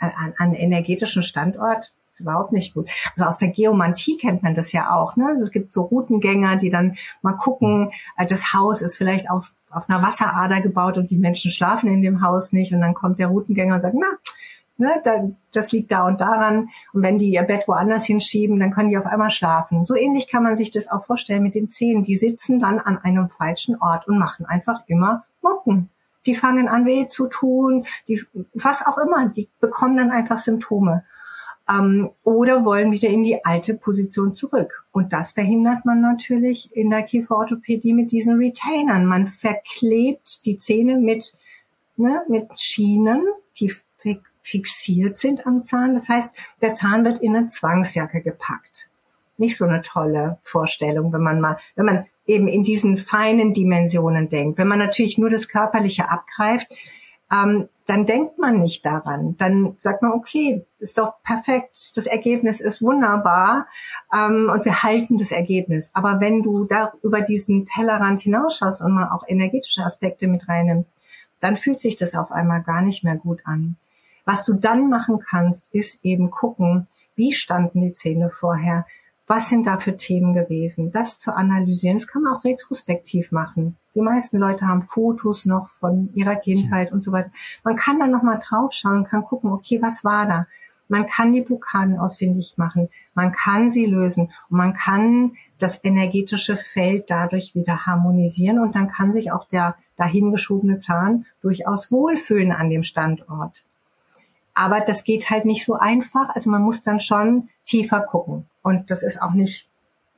Speaker 2: äh, an, an energetischen Standort. ist überhaupt nicht gut. Also aus der Geomantie kennt man das ja auch. Ne? Also es gibt so Routengänger, die dann mal gucken, äh, das Haus ist vielleicht auf, auf einer Wasserader gebaut und die Menschen schlafen in dem Haus nicht. Und dann kommt der Routengänger und sagt, na, ne, da, das liegt da und daran. Und wenn die ihr Bett woanders hinschieben, dann können die auf einmal schlafen. So ähnlich kann man sich das auch vorstellen mit den Zähnen. Die sitzen dann an einem falschen Ort und machen einfach immer Mucken. Die fangen an weh zu tun, die, was auch immer, die bekommen dann einfach Symptome. Ähm, oder wollen wieder in die alte Position zurück. Und das verhindert man natürlich in der Kieferorthopädie mit diesen Retainern. Man verklebt die Zähne mit, ne, mit Schienen, die fixiert sind am Zahn. Das heißt, der Zahn wird in eine Zwangsjacke gepackt. Nicht so eine tolle Vorstellung, wenn man mal, wenn man eben in diesen feinen Dimensionen denkt. Wenn man natürlich nur das Körperliche abgreift, ähm, dann denkt man nicht daran. Dann sagt man, okay, ist doch perfekt, das Ergebnis ist wunderbar ähm, und wir halten das Ergebnis. Aber wenn du da über diesen Tellerrand hinausschaust und mal auch energetische Aspekte mit reinnimmst, dann fühlt sich das auf einmal gar nicht mehr gut an. Was du dann machen kannst, ist eben gucken, wie standen die Zähne vorher, was sind da für Themen gewesen, das zu analysieren. Das kann man auch retrospektiv machen. Die meisten Leute haben Fotos noch von ihrer Kindheit und so weiter. Man kann da nochmal draufschauen, kann gucken, okay, was war da? Man kann die Blockaden ausfindig machen, man kann sie lösen und man kann das energetische Feld dadurch wieder harmonisieren und dann kann sich auch der dahingeschobene Zahn durchaus wohlfühlen an dem Standort. Aber das geht halt nicht so einfach. Also man muss dann schon tiefer gucken. Und das ist auch nicht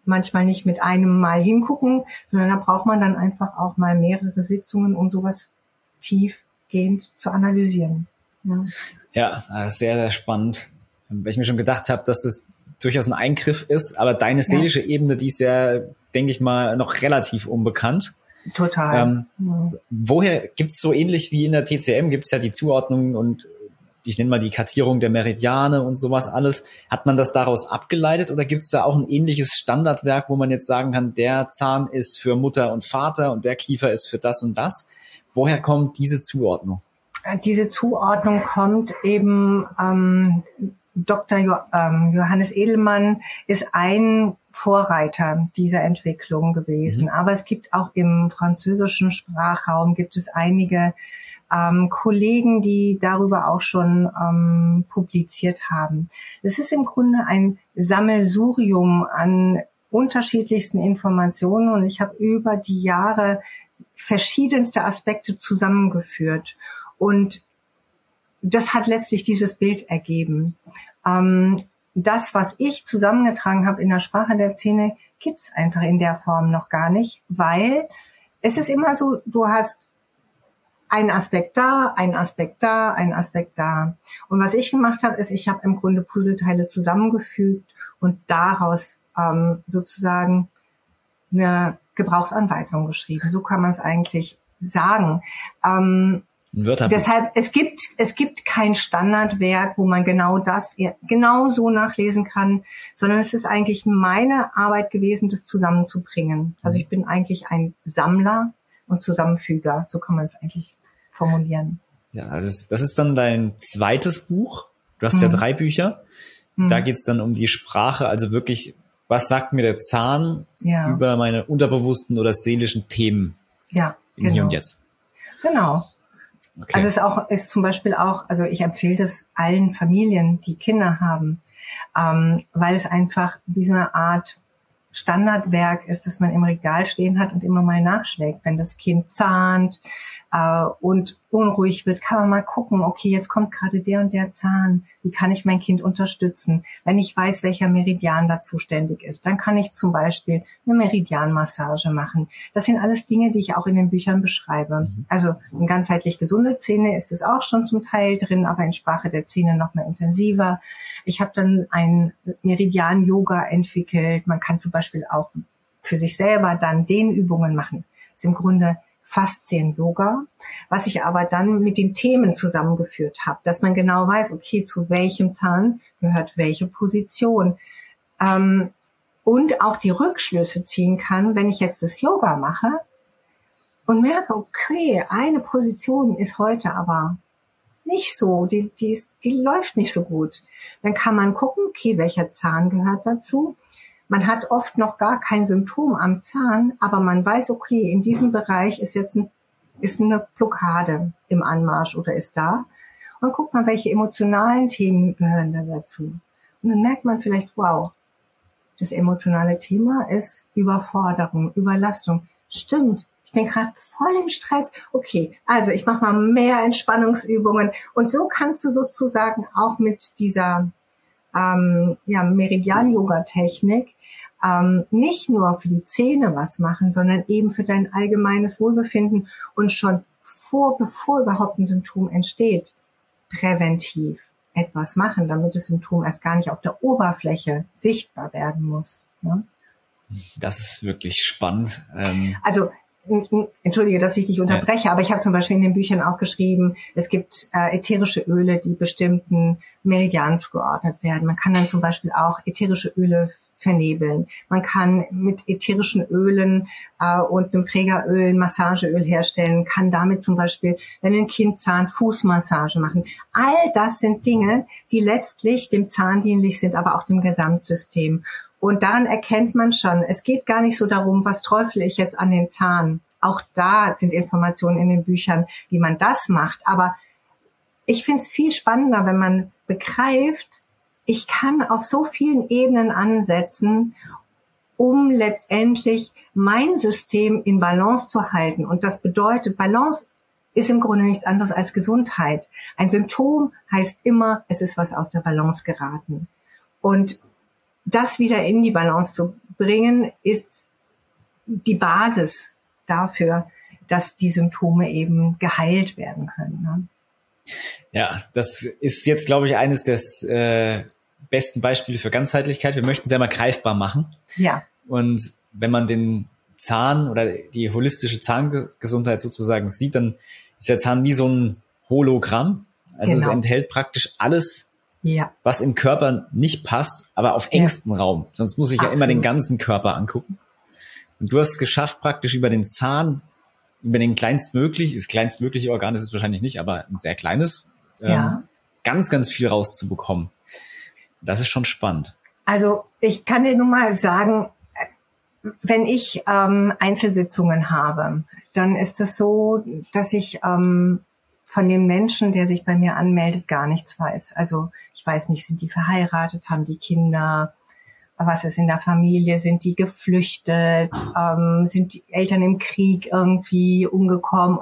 Speaker 2: manchmal nicht mit einem Mal hingucken, sondern da braucht man dann einfach auch mal mehrere Sitzungen, um sowas tiefgehend zu analysieren.
Speaker 1: Ja, ja sehr, sehr spannend. Weil ich mir schon gedacht habe, dass es durchaus ein Eingriff ist, aber deine seelische ja. Ebene, die ist ja, denke ich mal, noch relativ unbekannt.
Speaker 2: Total. Ähm,
Speaker 1: ja. Woher gibt's so ähnlich wie in der TCM, gibt's ja die Zuordnung und ich nenne mal die Kartierung der Meridiane und sowas alles. Hat man das daraus abgeleitet oder gibt es da auch ein ähnliches Standardwerk, wo man jetzt sagen kann, der Zahn ist für Mutter und Vater und der Kiefer ist für das und das? Woher kommt diese Zuordnung?
Speaker 2: Diese Zuordnung kommt eben, ähm, Dr. Jo ähm, Johannes Edelmann ist ein Vorreiter dieser Entwicklung gewesen. Mhm. Aber es gibt auch im französischen Sprachraum gibt es einige ähm, Kollegen, die darüber auch schon ähm, publiziert haben. Es ist im Grunde ein Sammelsurium an unterschiedlichsten Informationen und ich habe über die Jahre verschiedenste Aspekte zusammengeführt und das hat letztlich dieses Bild ergeben. Ähm, das, was ich zusammengetragen habe in der Sprache der Szene, gibt's einfach in der Form noch gar nicht, weil es ist immer so, du hast ein Aspekt da, ein Aspekt da, ein Aspekt da. Und was ich gemacht habe, ist, ich habe im Grunde Puzzleteile zusammengefügt und daraus ähm, sozusagen eine Gebrauchsanweisung geschrieben. So kann man es eigentlich sagen. Ähm, deshalb, es gibt, es gibt kein Standardwerk, wo man genau das, genau so nachlesen kann, sondern es ist eigentlich meine Arbeit gewesen, das zusammenzubringen. Also ich bin eigentlich ein Sammler und Zusammenfüger. So kann man es eigentlich formulieren.
Speaker 1: Ja, also das ist dann dein zweites Buch. Du hast mhm. ja drei Bücher. Mhm. Da geht's dann um die Sprache, also wirklich, was sagt mir der Zahn ja. über meine unterbewussten oder seelischen Themen
Speaker 2: ja,
Speaker 1: im genau. Hier und Jetzt.
Speaker 2: Genau. Okay. Also es ist auch ist zum Beispiel auch, also ich empfehle das allen Familien, die Kinder haben, ähm, weil es einfach wie so eine Art Standardwerk ist, das man im Regal stehen hat und immer mal nachschlägt. Wenn das Kind zahnt, äh, und unruhig wird, kann man mal gucken, okay, jetzt kommt gerade der und der Zahn, wie kann ich mein Kind unterstützen? Wenn ich weiß, welcher Meridian da zuständig ist, dann kann ich zum Beispiel eine Meridianmassage machen. Das sind alles Dinge, die ich auch in den Büchern beschreibe. Mhm. Also in ganzheitlich gesunde Zähne ist es auch schon zum Teil drin, aber in Sprache der Zähne noch mehr intensiver. Ich habe dann ein Meridian-Yoga entwickelt. Man kann zum Beispiel auch für sich selber dann den Übungen machen. Das ist im Grunde Faszien-Yoga, was ich aber dann mit den Themen zusammengeführt habe, dass man genau weiß, okay, zu welchem Zahn gehört welche Position. Ähm, und auch die Rückschlüsse ziehen kann, wenn ich jetzt das Yoga mache und merke, okay, eine Position ist heute aber nicht so, die, die, ist, die läuft nicht so gut. Dann kann man gucken, okay, welcher Zahn gehört dazu man hat oft noch gar kein Symptom am Zahn, aber man weiß, okay, in diesem Bereich ist jetzt ein, ist eine Blockade im Anmarsch oder ist da. Und guckt mal, welche emotionalen Themen gehören da dazu. Und dann merkt man vielleicht, wow, das emotionale Thema ist Überforderung, Überlastung. Stimmt, ich bin gerade voll im Stress. Okay, also ich mache mal mehr Entspannungsübungen. Und so kannst du sozusagen auch mit dieser ähm, ja, Meridian-Yoga-Technik ähm, nicht nur für die Zähne was machen, sondern eben für dein allgemeines Wohlbefinden und schon vor, bevor überhaupt ein Symptom entsteht, präventiv etwas machen, damit das Symptom erst gar nicht auf der Oberfläche sichtbar werden muss. Ne?
Speaker 1: Das ist wirklich spannend.
Speaker 2: Ähm also Entschuldige, dass ich dich unterbreche, ja. aber ich habe zum Beispiel in den Büchern auch geschrieben, es gibt äh, ätherische Öle, die bestimmten Meridianen zugeordnet werden. Man kann dann zum Beispiel auch ätherische Öle vernebeln. Man kann mit ätherischen Ölen äh, und einem Trägeröl Massageöl herstellen, kann damit zum Beispiel, wenn ein Kind zahnt, Fußmassage machen. All das sind Dinge, die letztlich dem Zahn dienlich sind, aber auch dem Gesamtsystem. Und daran erkennt man schon, es geht gar nicht so darum, was träufle ich jetzt an den Zahn. Auch da sind Informationen in den Büchern, wie man das macht. Aber ich finde es viel spannender, wenn man begreift, ich kann auf so vielen Ebenen ansetzen, um letztendlich mein System in Balance zu halten. Und das bedeutet, Balance ist im Grunde nichts anderes als Gesundheit. Ein Symptom heißt immer, es ist was aus der Balance geraten. Und das wieder in die Balance zu bringen, ist die Basis dafür, dass die Symptome eben geheilt werden können. Ne?
Speaker 1: Ja, das ist jetzt, glaube ich, eines des äh, besten Beispiele für Ganzheitlichkeit. Wir möchten es ja mal greifbar machen.
Speaker 2: Ja.
Speaker 1: Und wenn man den Zahn oder die holistische Zahngesundheit sozusagen sieht, dann ist der Zahn wie so ein Hologramm. Also genau. es enthält praktisch alles, ja. was im Körper nicht passt, aber auf engstem ja. Raum. Sonst muss ich Absolut. ja immer den ganzen Körper angucken. Und du hast es geschafft, praktisch über den Zahn, über den kleinstmöglich, das kleinstmögliche Organ ist es wahrscheinlich nicht, aber ein sehr kleines, ja. ähm, ganz, ganz viel rauszubekommen. Das ist schon spannend.
Speaker 2: Also ich kann dir nur mal sagen, wenn ich ähm, Einzelsitzungen habe, dann ist es so, dass ich ähm, von dem Menschen, der sich bei mir anmeldet, gar nichts weiß. Also ich weiß nicht, sind die verheiratet, haben die Kinder, was ist in der Familie, sind die geflüchtet, ähm, sind die Eltern im Krieg irgendwie umgekommen.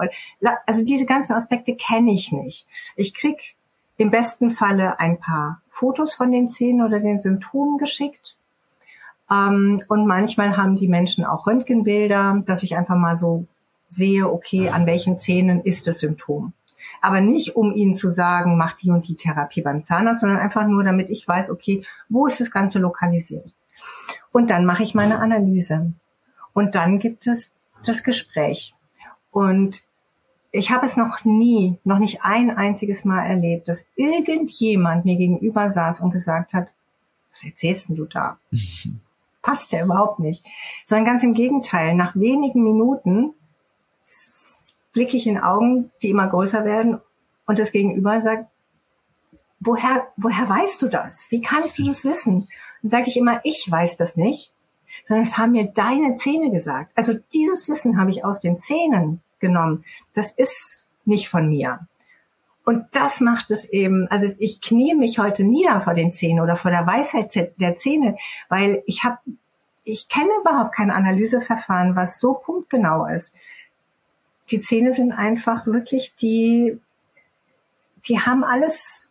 Speaker 2: Also diese ganzen Aspekte kenne ich nicht. Ich krieg im besten Falle ein paar Fotos von den Zähnen oder den Symptomen geschickt ähm, und manchmal haben die Menschen auch Röntgenbilder, dass ich einfach mal so sehe, okay, an welchen Zähnen ist das Symptom. Aber nicht, um ihnen zu sagen, mach die und die Therapie beim Zahnarzt, sondern einfach nur, damit ich weiß, okay, wo ist das Ganze lokalisiert. Und dann mache ich meine Analyse. Und dann gibt es das Gespräch. Und ich habe es noch nie, noch nicht ein einziges Mal erlebt, dass irgendjemand mir gegenüber saß und gesagt hat, was erzählst denn du da? passt ja überhaupt nicht. Sondern ganz im Gegenteil, nach wenigen Minuten blicke ich in Augen, die immer größer werden und das Gegenüber sagt, woher, woher weißt du das? Wie kannst du das wissen? Dann sage ich immer, ich weiß das nicht, sondern es haben mir deine Zähne gesagt. Also dieses Wissen habe ich aus den Zähnen genommen. Das ist nicht von mir. Und das macht es eben, also ich knie mich heute nieder vor den Zähnen oder vor der Weisheit der Zähne, weil ich habe, ich kenne überhaupt kein Analyseverfahren, was so punktgenau ist. Die Zähne sind einfach wirklich die, die haben alles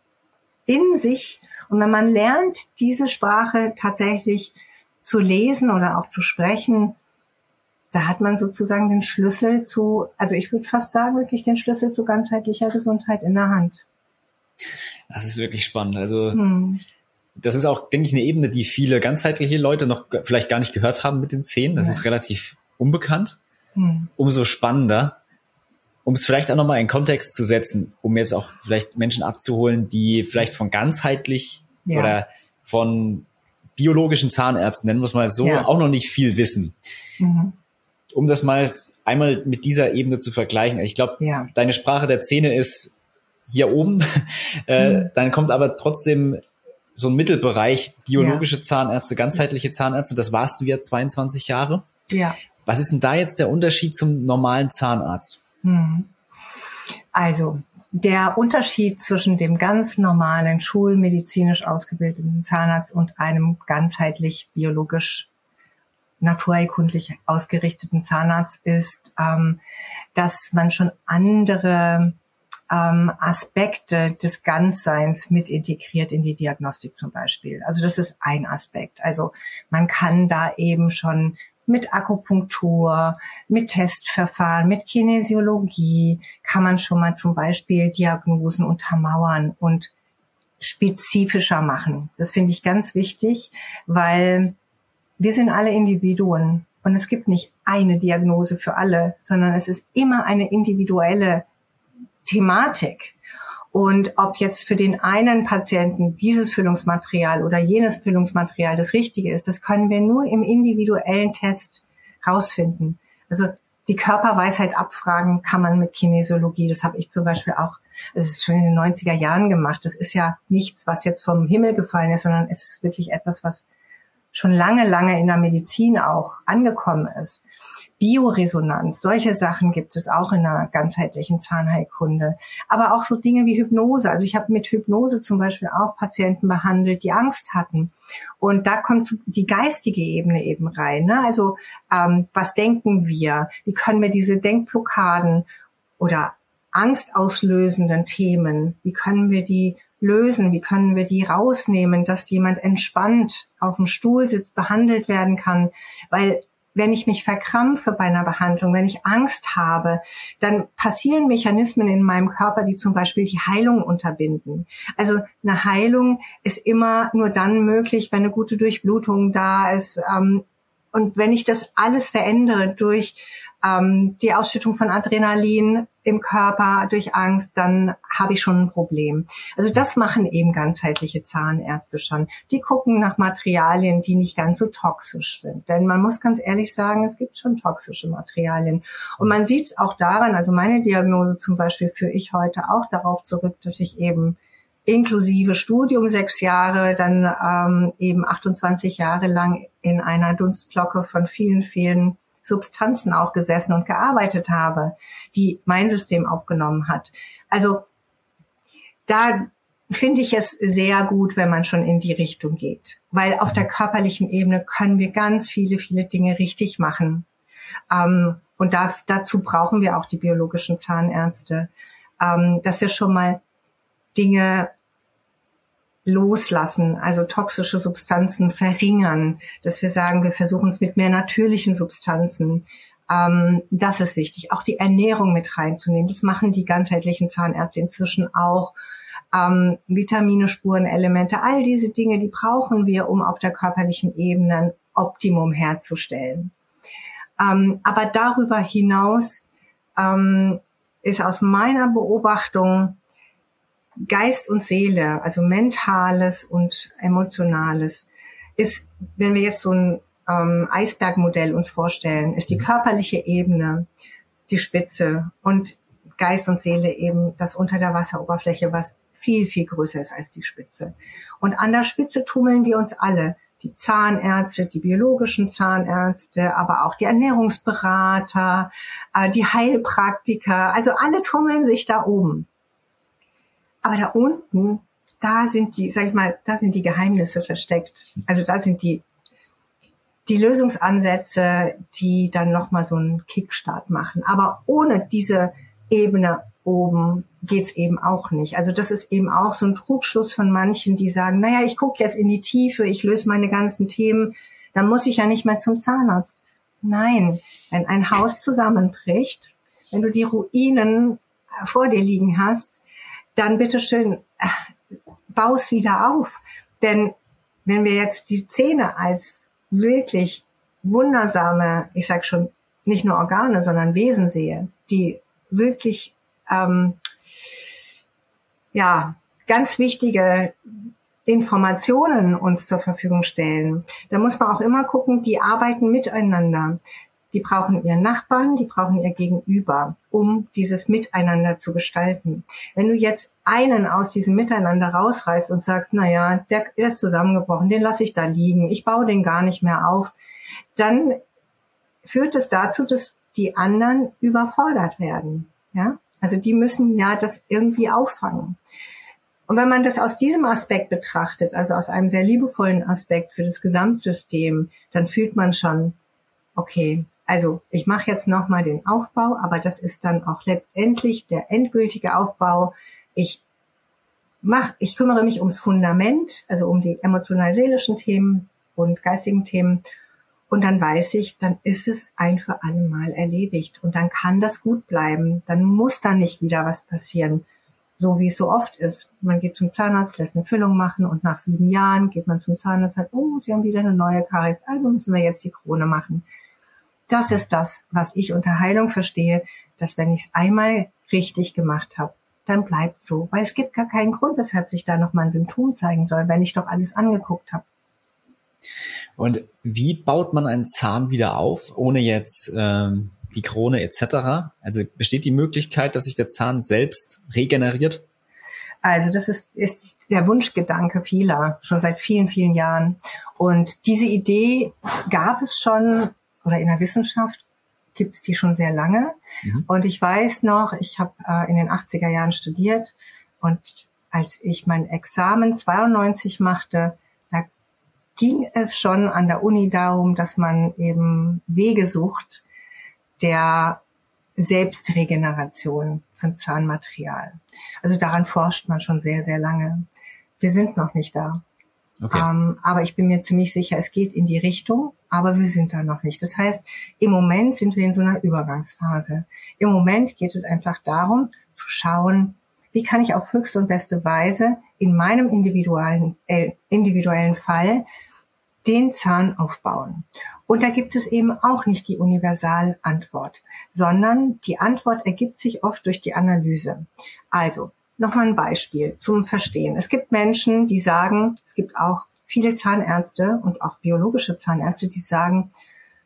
Speaker 2: in sich. Und wenn man lernt, diese Sprache tatsächlich zu lesen oder auch zu sprechen, da hat man sozusagen den Schlüssel zu, also ich würde fast sagen, wirklich den Schlüssel zu ganzheitlicher Gesundheit in der Hand.
Speaker 1: Das ist wirklich spannend. Also hm. das ist auch, denke ich, eine Ebene, die viele ganzheitliche Leute noch vielleicht gar nicht gehört haben mit den Zähnen. Das ja. ist relativ unbekannt. Hm. Umso spannender, um es vielleicht auch nochmal in Kontext zu setzen, um jetzt auch vielleicht Menschen abzuholen, die vielleicht von ganzheitlich ja. oder von biologischen Zahnärzten, nennen wir es mal so, ja. auch noch nicht viel wissen. Mhm um das mal einmal mit dieser Ebene zu vergleichen. Ich glaube, ja. deine Sprache der Zähne ist hier oben. äh, mhm. Dann kommt aber trotzdem so ein Mittelbereich, biologische. Zahnärzte, ganzheitliche Zahnärzte. Das warst du ja 22 Jahre.
Speaker 2: Ja.
Speaker 1: Was ist denn da jetzt der Unterschied zum normalen Zahnarzt? Mhm.
Speaker 2: Also, der Unterschied zwischen dem ganz normalen schulmedizinisch ausgebildeten Zahnarzt und einem ganzheitlich biologisch naturheilkundlich ausgerichteten Zahnarzt ist, ähm, dass man schon andere ähm, Aspekte des Ganzseins mit integriert in die Diagnostik zum Beispiel. Also das ist ein Aspekt. Also man kann da eben schon mit Akupunktur, mit Testverfahren, mit Kinesiologie kann man schon mal zum Beispiel Diagnosen untermauern und spezifischer machen. Das finde ich ganz wichtig, weil wir sind alle Individuen und es gibt nicht eine Diagnose für alle, sondern es ist immer eine individuelle Thematik. Und ob jetzt für den einen Patienten dieses Füllungsmaterial oder jenes Füllungsmaterial das Richtige ist, das können wir nur im individuellen Test rausfinden. Also die Körperweisheit abfragen kann man mit Kinesiologie. Das habe ich zum Beispiel auch, es ist schon in den 90er Jahren gemacht. Das ist ja nichts, was jetzt vom Himmel gefallen ist, sondern es ist wirklich etwas, was schon lange, lange in der Medizin auch angekommen ist. Bioresonanz, solche Sachen gibt es auch in der ganzheitlichen Zahnheilkunde. Aber auch so Dinge wie Hypnose. Also ich habe mit Hypnose zum Beispiel auch Patienten behandelt, die Angst hatten. Und da kommt die geistige Ebene eben rein. Ne? Also ähm, was denken wir? Wie können wir diese Denkblockaden oder angstauslösenden Themen, wie können wir die lösen? Wie können wir die rausnehmen, dass jemand entspannt auf dem Stuhl sitzt, behandelt werden kann? Weil wenn ich mich verkrampfe bei einer Behandlung, wenn ich Angst habe, dann passieren Mechanismen in meinem Körper, die zum Beispiel die Heilung unterbinden. Also eine Heilung ist immer nur dann möglich, wenn eine gute Durchblutung da ist. Ähm, und wenn ich das alles verändere durch ähm, die Ausschüttung von Adrenalin im Körper durch Angst, dann habe ich schon ein Problem. Also das machen eben ganzheitliche Zahnärzte schon. Die gucken nach Materialien, die nicht ganz so toxisch sind. Denn man muss ganz ehrlich sagen, es gibt schon toxische Materialien. Und man sieht es auch daran, also meine Diagnose zum Beispiel führe ich heute auch darauf zurück, dass ich eben inklusive Studium sechs Jahre, dann ähm, eben 28 Jahre lang in einer Dunstglocke von vielen, vielen Substanzen auch gesessen und gearbeitet habe, die mein System aufgenommen hat. Also da finde ich es sehr gut, wenn man schon in die Richtung geht, weil auf der körperlichen Ebene können wir ganz viele, viele Dinge richtig machen. Ähm, und da, dazu brauchen wir auch die biologischen Zahnärzte, ähm, dass wir schon mal Dinge loslassen, also toxische Substanzen verringern, dass wir sagen, wir versuchen es mit mehr natürlichen Substanzen. Ähm, das ist wichtig. Auch die Ernährung mit reinzunehmen. Das machen die ganzheitlichen Zahnärzte inzwischen auch. Ähm, Vitamine, Spurenelemente, all diese Dinge, die brauchen wir, um auf der körperlichen Ebene ein Optimum herzustellen. Ähm, aber darüber hinaus ähm, ist aus meiner Beobachtung Geist und Seele, also mentales und emotionales, ist, wenn wir jetzt so ein ähm, Eisbergmodell uns vorstellen, ist die mhm. körperliche Ebene die Spitze und Geist und Seele eben das unter der Wasseroberfläche, was viel, viel größer ist als die Spitze. Und an der Spitze tummeln wir uns alle. Die Zahnärzte, die biologischen Zahnärzte, aber auch die Ernährungsberater, äh, die Heilpraktiker. Also alle tummeln sich da oben. Aber da unten, da sind die, sag ich mal, da sind die Geheimnisse versteckt. Also da sind die, die Lösungsansätze, die dann nochmal so einen Kickstart machen. Aber ohne diese Ebene oben geht's eben auch nicht. Also das ist eben auch so ein Trugschluss von manchen, die sagen, naja, ich gucke jetzt in die Tiefe, ich löse meine ganzen Themen, dann muss ich ja nicht mehr zum Zahnarzt. Nein, wenn ein Haus zusammenbricht, wenn du die Ruinen vor dir liegen hast, dann bitteschön, äh, baus wieder auf. Denn wenn wir jetzt die Zähne als wirklich wundersame, ich sag schon, nicht nur Organe, sondern Wesen sehe, die wirklich ähm, ja ganz wichtige Informationen uns zur Verfügung stellen, dann muss man auch immer gucken, die arbeiten miteinander die brauchen ihren Nachbarn, die brauchen ihr Gegenüber, um dieses Miteinander zu gestalten. Wenn du jetzt einen aus diesem Miteinander rausreißt und sagst, na ja, der, der ist zusammengebrochen, den lasse ich da liegen, ich baue den gar nicht mehr auf, dann führt es dazu, dass die anderen überfordert werden. Ja, also die müssen ja das irgendwie auffangen. Und wenn man das aus diesem Aspekt betrachtet, also aus einem sehr liebevollen Aspekt für das Gesamtsystem, dann fühlt man schon, okay, also ich mache jetzt nochmal den Aufbau, aber das ist dann auch letztendlich der endgültige Aufbau. Ich mach, ich kümmere mich ums Fundament, also um die emotional-seelischen Themen und geistigen Themen. Und dann weiß ich, dann ist es ein für alle Mal erledigt. Und dann kann das gut bleiben. Dann muss da nicht wieder was passieren. So wie es so oft ist. Man geht zum Zahnarzt, lässt eine Füllung machen und nach sieben Jahren geht man zum Zahnarzt und sagt, oh, Sie haben wieder eine neue Karies, also müssen wir jetzt die Krone machen. Das ist das, was ich unter Heilung verstehe, dass wenn ich es einmal richtig gemacht habe, dann bleibt so. Weil es gibt gar keinen Grund, weshalb sich da noch mal ein Symptom zeigen soll, wenn ich doch alles angeguckt habe.
Speaker 1: Und wie baut man einen Zahn wieder auf, ohne jetzt ähm, die Krone etc.? Also besteht die Möglichkeit, dass sich der Zahn selbst regeneriert?
Speaker 2: Also das ist, ist der Wunschgedanke vieler, schon seit vielen, vielen Jahren. Und diese Idee gab es schon oder in der Wissenschaft gibt's die schon sehr lange. Mhm. Und ich weiß noch, ich habe äh, in den 80er Jahren studiert und als ich mein Examen 92 machte, da ging es schon an der Uni darum, dass man eben Wege sucht, der Selbstregeneration von Zahnmaterial. Also daran forscht man schon sehr, sehr lange. Wir sind noch nicht da. Okay. Ähm, aber ich bin mir ziemlich sicher, es geht in die Richtung, aber wir sind da noch nicht. Das heißt, im Moment sind wir in so einer Übergangsphase. Im Moment geht es einfach darum, zu schauen, wie kann ich auf höchste und beste Weise in meinem individuellen, äh, individuellen Fall den Zahn aufbauen. Und da gibt es eben auch nicht die Universalantwort, sondern die Antwort ergibt sich oft durch die Analyse. Also, nochmal ein Beispiel zum Verstehen. Es gibt Menschen, die sagen, es gibt auch viele Zahnärzte und auch biologische Zahnärzte, die sagen,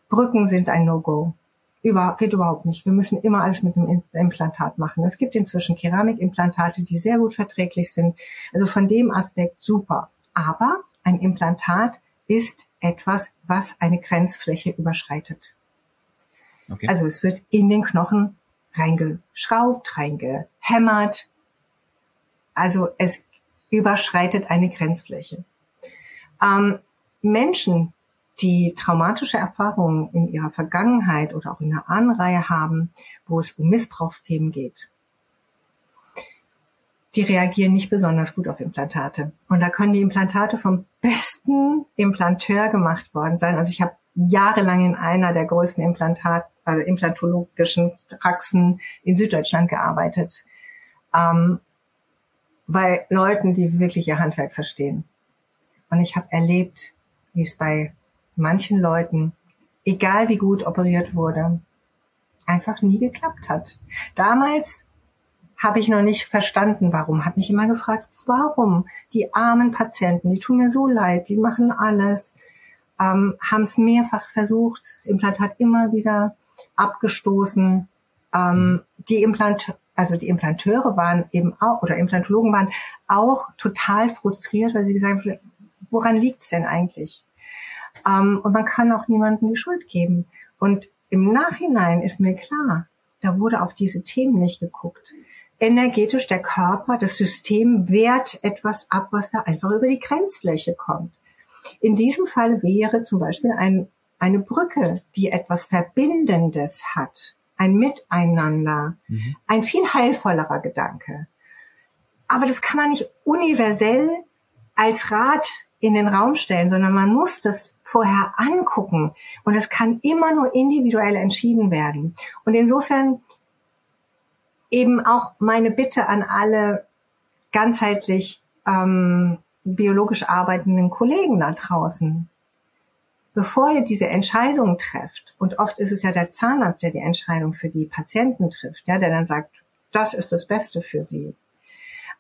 Speaker 2: Brücken sind ein No-Go. Über, geht überhaupt nicht. Wir müssen immer alles mit einem Implantat machen. Es gibt inzwischen Keramikimplantate, die sehr gut verträglich sind. Also von dem Aspekt super. Aber ein Implantat ist etwas, was eine Grenzfläche überschreitet. Okay. Also es wird in den Knochen reingeschraubt, reingehämmert. Also es überschreitet eine Grenzfläche. Ähm, Menschen, die traumatische Erfahrungen in ihrer Vergangenheit oder auch in der Ahnenreihe haben, wo es um Missbrauchsthemen geht, die reagieren nicht besonders gut auf Implantate. Und da können die Implantate vom besten Implanteur gemacht worden sein. Also ich habe jahrelang in einer der größten Implantat, also implantologischen Praxen in Süddeutschland gearbeitet. Ähm, bei Leuten, die wirklich ihr Handwerk verstehen. Und ich habe erlebt, wie es bei manchen Leuten, egal wie gut operiert wurde, einfach nie geklappt hat. Damals habe ich noch nicht verstanden, warum. Habe mich immer gefragt, warum? Die armen Patienten, die tun mir so leid, die machen alles, ähm, haben es mehrfach versucht, das Implantat immer wieder abgestoßen. Ähm, die Implant, also die Implanteure waren eben auch oder Implantologen waren auch total frustriert, weil sie gesagt haben, woran liegt's denn eigentlich? Ähm, und man kann auch niemandem die Schuld geben. Und im Nachhinein ist mir klar, da wurde auf diese Themen nicht geguckt energetisch der Körper, das System wehrt etwas ab, was da einfach über die Grenzfläche kommt. In diesem Fall wäre zum Beispiel ein, eine Brücke, die etwas Verbindendes hat, ein Miteinander, mhm. ein viel heilvollerer Gedanke. Aber das kann man nicht universell als Rat in den Raum stellen, sondern man muss das vorher angucken. Und es kann immer nur individuell entschieden werden. Und insofern eben auch meine Bitte an alle ganzheitlich ähm, biologisch arbeitenden Kollegen da draußen. Bevor ihr diese Entscheidung trefft, und oft ist es ja der Zahnarzt, der die Entscheidung für die Patienten trifft, ja, der dann sagt, das ist das Beste für sie.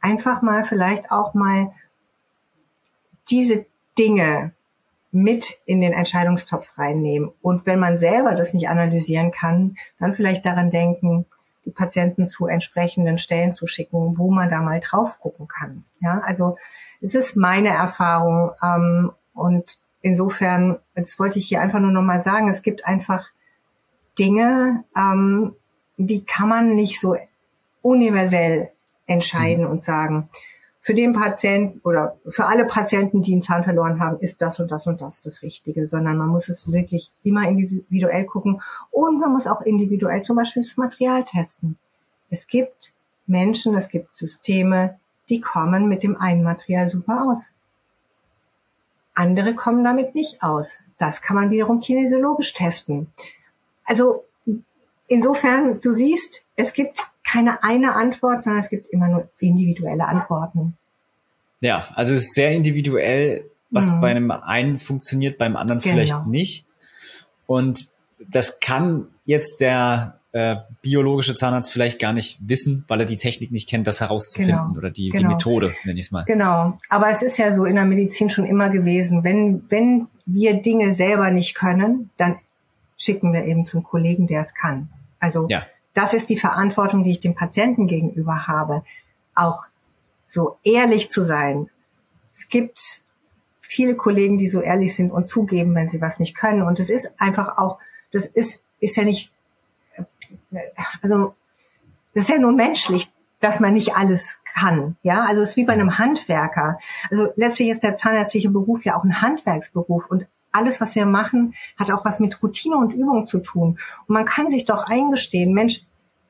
Speaker 2: Einfach mal vielleicht auch mal diese Dinge mit in den Entscheidungstopf reinnehmen. Und wenn man selber das nicht analysieren kann, dann vielleicht daran denken, die Patienten zu entsprechenden Stellen zu schicken, wo man da mal drauf gucken kann. Ja, also es ist meine Erfahrung ähm, und insofern, jetzt wollte ich hier einfach nur noch mal sagen, es gibt einfach Dinge, ähm, die kann man nicht so universell entscheiden mhm. und sagen, für den Patienten oder für alle Patienten, die einen Zahn verloren haben, ist das und das und das das Richtige, sondern man muss es wirklich immer individuell gucken und man muss auch individuell zum Beispiel das Material testen. Es gibt Menschen, es gibt Systeme, die kommen mit dem einen Material super aus. Andere kommen damit nicht aus. Das kann man wiederum kinesiologisch testen. Also insofern, du siehst, es gibt keine eine Antwort, sondern es gibt immer nur individuelle Antworten.
Speaker 1: Ja, also es ist sehr individuell, was mhm. bei einem einen funktioniert, beim anderen genau. vielleicht nicht. Und das kann jetzt der äh, biologische Zahnarzt vielleicht gar nicht wissen, weil er die Technik nicht kennt, das herauszufinden genau. oder die, genau. die Methode, nenne ich es mal.
Speaker 2: Genau. Aber es ist ja so in der Medizin schon immer gewesen, wenn, wenn wir Dinge selber nicht können, dann schicken wir eben zum Kollegen, der es kann. Also ja das ist die Verantwortung, die ich dem Patienten gegenüber habe, auch so ehrlich zu sein. Es gibt viele Kollegen, die so ehrlich sind und zugeben, wenn sie was nicht können. Und es ist einfach auch, das ist, ist ja nicht, also, das ist ja nur menschlich, dass man nicht alles kann. Ja, also es ist wie bei einem Handwerker. Also letztlich ist der zahnärztliche Beruf ja auch ein Handwerksberuf und alles, was wir machen, hat auch was mit Routine und Übung zu tun. Und man kann sich doch eingestehen, Mensch,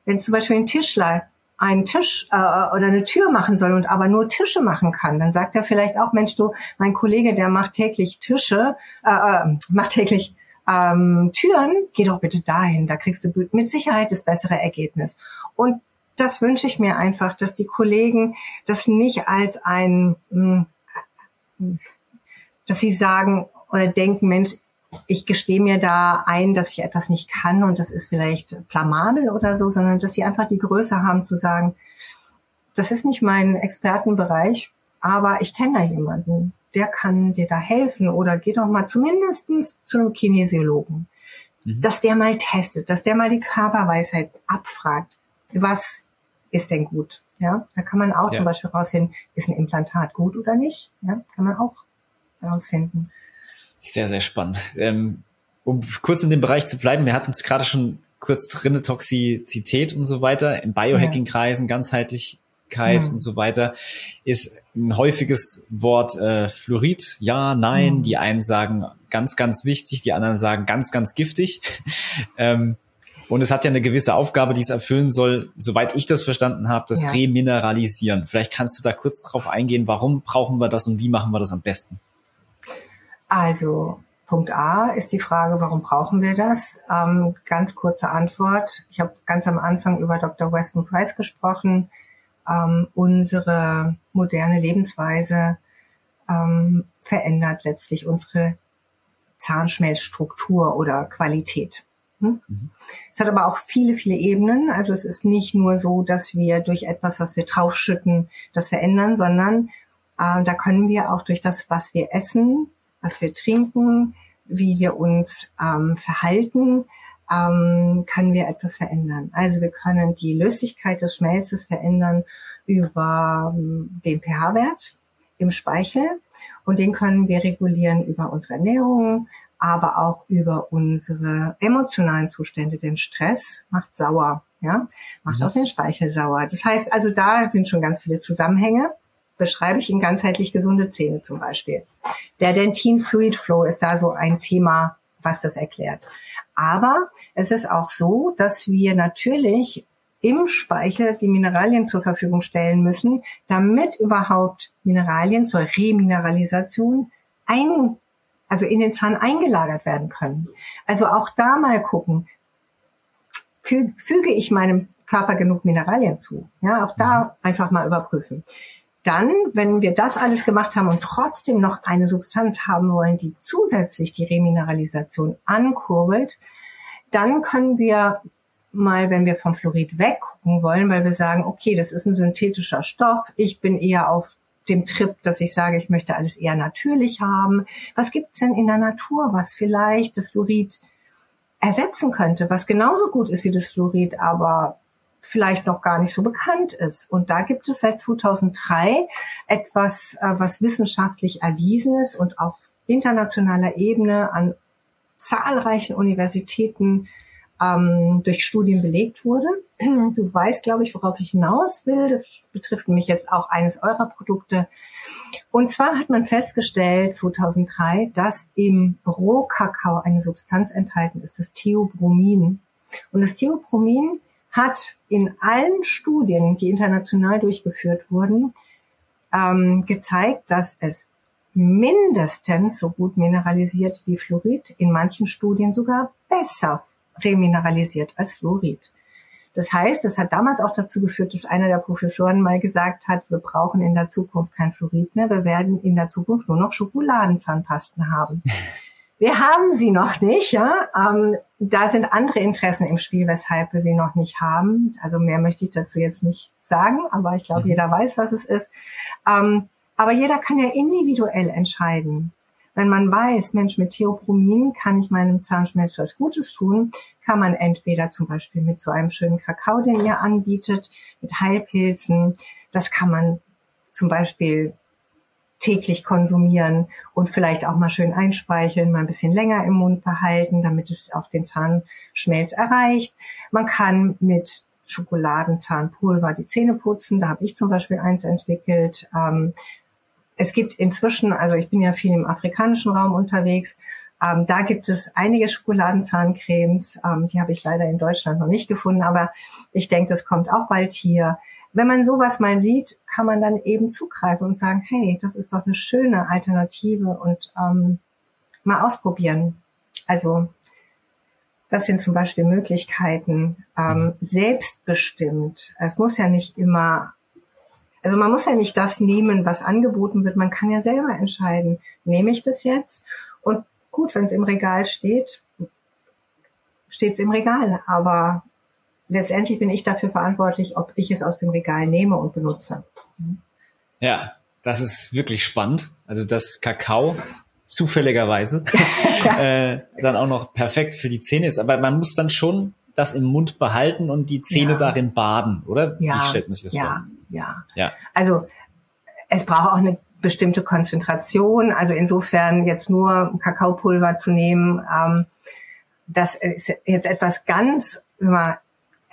Speaker 2: wenn zum Beispiel ein Tischler einen Tisch äh, oder eine Tür machen soll und aber nur Tische machen kann, dann sagt er vielleicht auch, Mensch, du, mein Kollege, der macht täglich Tische, äh, äh, macht täglich ähm, Türen, geh doch bitte dahin, da kriegst du mit Sicherheit das bessere Ergebnis. Und das wünsche ich mir einfach, dass die Kollegen das nicht als ein, hm, dass sie sagen oder denken, Mensch, ich gestehe mir da ein, dass ich etwas nicht kann und das ist vielleicht blamabel oder so, sondern dass sie einfach die Größe haben zu sagen, das ist nicht mein Expertenbereich, aber ich kenne da jemanden, der kann dir da helfen oder geh doch mal zumindestens zu einem Kinesiologen, mhm. dass der mal testet, dass der mal die Körperweisheit abfragt, was ist denn gut? Ja, da kann man auch ja. zum Beispiel rausfinden, ist ein Implantat gut oder nicht? Ja, kann man auch rausfinden.
Speaker 1: Sehr, sehr spannend. Ähm, um kurz in dem Bereich zu bleiben, wir hatten es gerade schon kurz drinne, Toxizität und so weiter, im Biohacking-Kreisen, Ganzheitlichkeit ja. und so weiter, ist ein häufiges Wort äh, Fluorid, ja, nein. Mhm. Die einen sagen ganz, ganz wichtig, die anderen sagen ganz, ganz giftig. ähm, und es hat ja eine gewisse Aufgabe, die es erfüllen soll, soweit ich das verstanden habe, das ja. Remineralisieren. Vielleicht kannst du da kurz drauf eingehen, warum brauchen wir das und wie machen wir das am besten?
Speaker 2: Also Punkt A ist die Frage, warum brauchen wir das? Ähm, ganz kurze Antwort. Ich habe ganz am Anfang über Dr. Weston Price gesprochen. Ähm, unsere moderne Lebensweise ähm, verändert letztlich unsere Zahnschmelzstruktur oder Qualität. Hm? Mhm. Es hat aber auch viele, viele Ebenen. Also es ist nicht nur so, dass wir durch etwas, was wir draufschütten, das verändern, sondern äh, da können wir auch durch das, was wir essen, was wir trinken, wie wir uns ähm, verhalten, ähm, können wir etwas verändern. Also wir können die Löslichkeit des Schmelzes verändern über ähm, den pH-Wert im Speichel und den können wir regulieren über unsere Ernährung, aber auch über unsere emotionalen Zustände. Denn Stress macht sauer, ja, macht mhm. auch den Speichel sauer. Das heißt also, da sind schon ganz viele Zusammenhänge beschreibe ich in ganzheitlich gesunde Zähne zum Beispiel. Der Dentin Fluid Flow ist da so ein Thema, was das erklärt. Aber es ist auch so, dass wir natürlich im Speichel die Mineralien zur Verfügung stellen müssen, damit überhaupt Mineralien zur Remineralisation ein, also in den Zahn eingelagert werden können. Also auch da mal gucken, füge ich meinem Körper genug Mineralien zu? Ja, auch da mhm. einfach mal überprüfen. Dann, wenn wir das alles gemacht haben und trotzdem noch eine Substanz haben wollen, die zusätzlich die Remineralisation ankurbelt, dann können wir mal, wenn wir vom Fluorid weggucken wollen, weil wir sagen, okay, das ist ein synthetischer Stoff, ich bin eher auf dem Trip, dass ich sage, ich möchte alles eher natürlich haben. Was gibt's denn in der Natur, was vielleicht das Fluorid ersetzen könnte, was genauso gut ist wie das Fluorid, aber vielleicht noch gar nicht so bekannt ist. Und da gibt es seit 2003 etwas, äh, was wissenschaftlich erwiesen ist und auf internationaler Ebene an zahlreichen Universitäten ähm, durch Studien belegt wurde. Du weißt, glaube ich, worauf ich hinaus will. Das betrifft nämlich jetzt auch eines eurer Produkte. Und zwar hat man festgestellt 2003, dass im Rohkakao eine Substanz enthalten ist, das Theobromin. Und das Theobromin hat in allen Studien, die international durchgeführt wurden, ähm, gezeigt, dass es mindestens so gut mineralisiert wie Fluorid, in manchen Studien sogar besser remineralisiert als Fluorid. Das heißt, es hat damals auch dazu geführt, dass einer der Professoren mal gesagt hat, wir brauchen in der Zukunft kein Fluorid mehr, wir werden in der Zukunft nur noch Schokoladenzahnpasten haben. Wir haben sie noch nicht, ja. Ähm, da sind andere Interessen im Spiel, weshalb wir sie noch nicht haben. Also mehr möchte ich dazu jetzt nicht sagen, aber ich glaube, mhm. jeder weiß, was es ist. Ähm, aber jeder kann ja individuell entscheiden. Wenn man weiß, Mensch, mit Theopromin kann ich meinem Zahnschmelz was Gutes tun, kann man entweder zum Beispiel mit so einem schönen Kakao, den ihr anbietet, mit Heilpilzen, das kann man zum Beispiel täglich konsumieren und vielleicht auch mal schön einspeicheln, mal ein bisschen länger im Mund behalten, damit es auch den Zahnschmelz erreicht. Man kann mit Schokoladenzahnpulver die Zähne putzen. Da habe ich zum Beispiel eins entwickelt. Ähm, es gibt inzwischen, also ich bin ja viel im afrikanischen Raum unterwegs, Ähm, da gibt es einige Schokoladenzahncremes, ähm, die habe ich leider in Deutschland noch nicht gefunden, aber ich denke, das kommt auch bald hier. Wenn man sowas mal sieht, kann man dann eben zugreifen und sagen, hey, das ist doch eine schöne Alternative und ähm, mal ausprobieren. Also das sind zum Beispiel Möglichkeiten, ähm, mhm. selbstbestimmt. Es muss ja nicht immer, also man muss ja nicht das nehmen, was angeboten wird. Man kann ja selber entscheiden, nehme ich das jetzt? Und gut, wenn es im Regal steht, steht es im Regal. Aber letztendlich bin ich dafür verantwortlich, ob ich es aus dem Regal nehme und benutze.
Speaker 1: Ja, das ist wirklich spannend. Also das Kakao zufälligerweise äh, dann auch noch perfekt für die Zähne ist. Aber man muss dann schon das im Mund behalten und die Zähne ja. darin baden, oder?
Speaker 2: Ja, Wie stellt man sich das ja, vor? Ja, ja. Also es braucht auch eine bestimmte Konzentration. Also insofern jetzt nur Kakaopulver zu nehmen, ähm, das ist jetzt etwas ganz,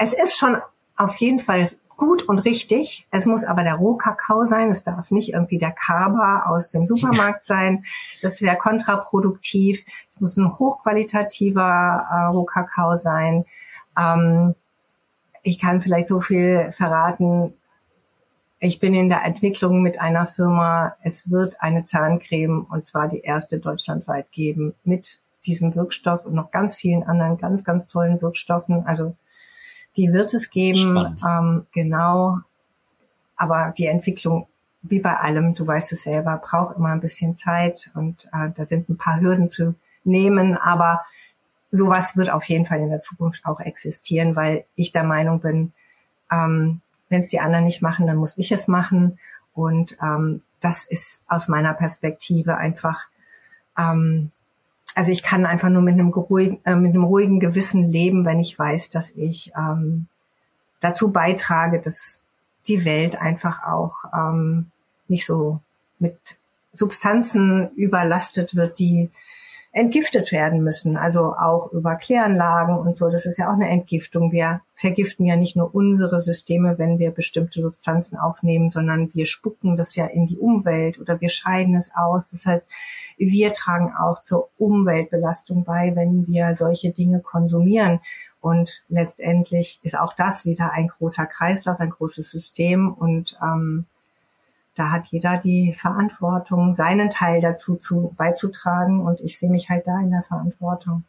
Speaker 2: es ist schon auf jeden Fall gut und richtig. Es muss aber der Rohkakao sein. Es darf nicht irgendwie der Kaba aus dem Supermarkt sein. Das wäre kontraproduktiv. Es muss ein hochqualitativer äh, Rohkakao sein. Ähm, ich kann vielleicht so viel verraten. Ich bin in der Entwicklung mit einer Firma. Es wird eine Zahncreme und zwar die erste deutschlandweit geben mit diesem Wirkstoff und noch ganz vielen anderen ganz, ganz tollen Wirkstoffen. Also die wird es geben, ähm, genau. Aber die Entwicklung, wie bei allem, du weißt es selber, braucht immer ein bisschen Zeit und äh, da sind ein paar Hürden zu nehmen. Aber sowas wird auf jeden Fall in der Zukunft auch existieren, weil ich der Meinung bin, ähm, wenn es die anderen nicht machen, dann muss ich es machen. Und ähm, das ist aus meiner Perspektive einfach ähm, also ich kann einfach nur mit einem, ruhigen, äh, mit einem ruhigen Gewissen leben, wenn ich weiß, dass ich ähm, dazu beitrage, dass die Welt einfach auch ähm, nicht so mit Substanzen überlastet wird, die entgiftet werden müssen. Also auch über Kläranlagen und so. Das ist ja auch eine Entgiftung. Wir vergiften ja nicht nur unsere Systeme, wenn wir bestimmte Substanzen aufnehmen, sondern wir spucken das ja in die Umwelt oder wir scheiden es aus. Das heißt, wir tragen auch zur Umweltbelastung bei, wenn wir solche Dinge konsumieren. Und letztendlich ist auch das wieder ein großer Kreislauf, ein großes System und ähm, da hat jeder die Verantwortung, seinen Teil dazu zu, beizutragen und ich sehe mich halt da in der Verantwortung.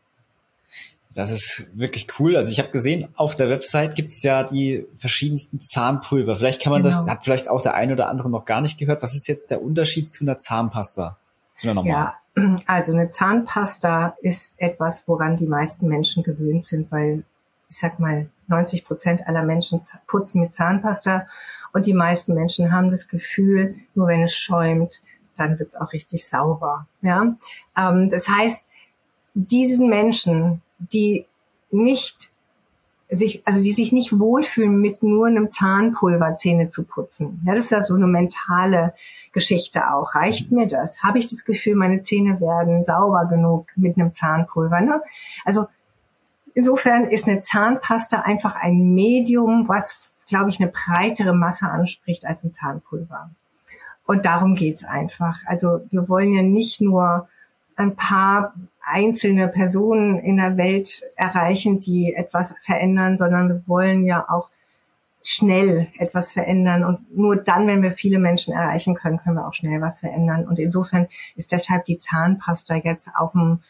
Speaker 1: Das ist wirklich cool. Also ich habe gesehen, auf der Website gibt es ja die verschiedensten Zahnpulver. Vielleicht kann man genau. das, hat vielleicht auch der eine oder andere noch gar nicht gehört. Was ist jetzt der Unterschied zu einer Zahnpasta?
Speaker 2: Zu einer normalen? Ja, also eine Zahnpasta ist etwas, woran die meisten Menschen gewöhnt sind, weil ich sag mal, 90 Prozent aller Menschen putzen mit Zahnpasta und die meisten Menschen haben das Gefühl, nur wenn es schäumt, dann wird es auch richtig sauber. Ja, ähm, das heißt, diesen Menschen, die nicht sich, also die sich nicht wohlfühlen, mit nur einem Zahnpulver Zähne zu putzen. Ja, das ist ja so eine mentale Geschichte auch. Reicht mir das? Habe ich das Gefühl, meine Zähne werden sauber genug mit einem Zahnpulver? Ne? Also insofern ist eine Zahnpasta einfach ein Medium, was glaube ich, eine breitere Masse anspricht als ein Zahnpulver. Und darum geht's einfach. Also wir wollen ja nicht nur ein paar einzelne Personen in der Welt erreichen, die etwas verändern, sondern wir wollen ja auch schnell etwas verändern. Und nur dann, wenn wir viele Menschen erreichen können, können wir auch schnell was verändern. Und insofern ist deshalb die Zahnpasta jetzt auf dem,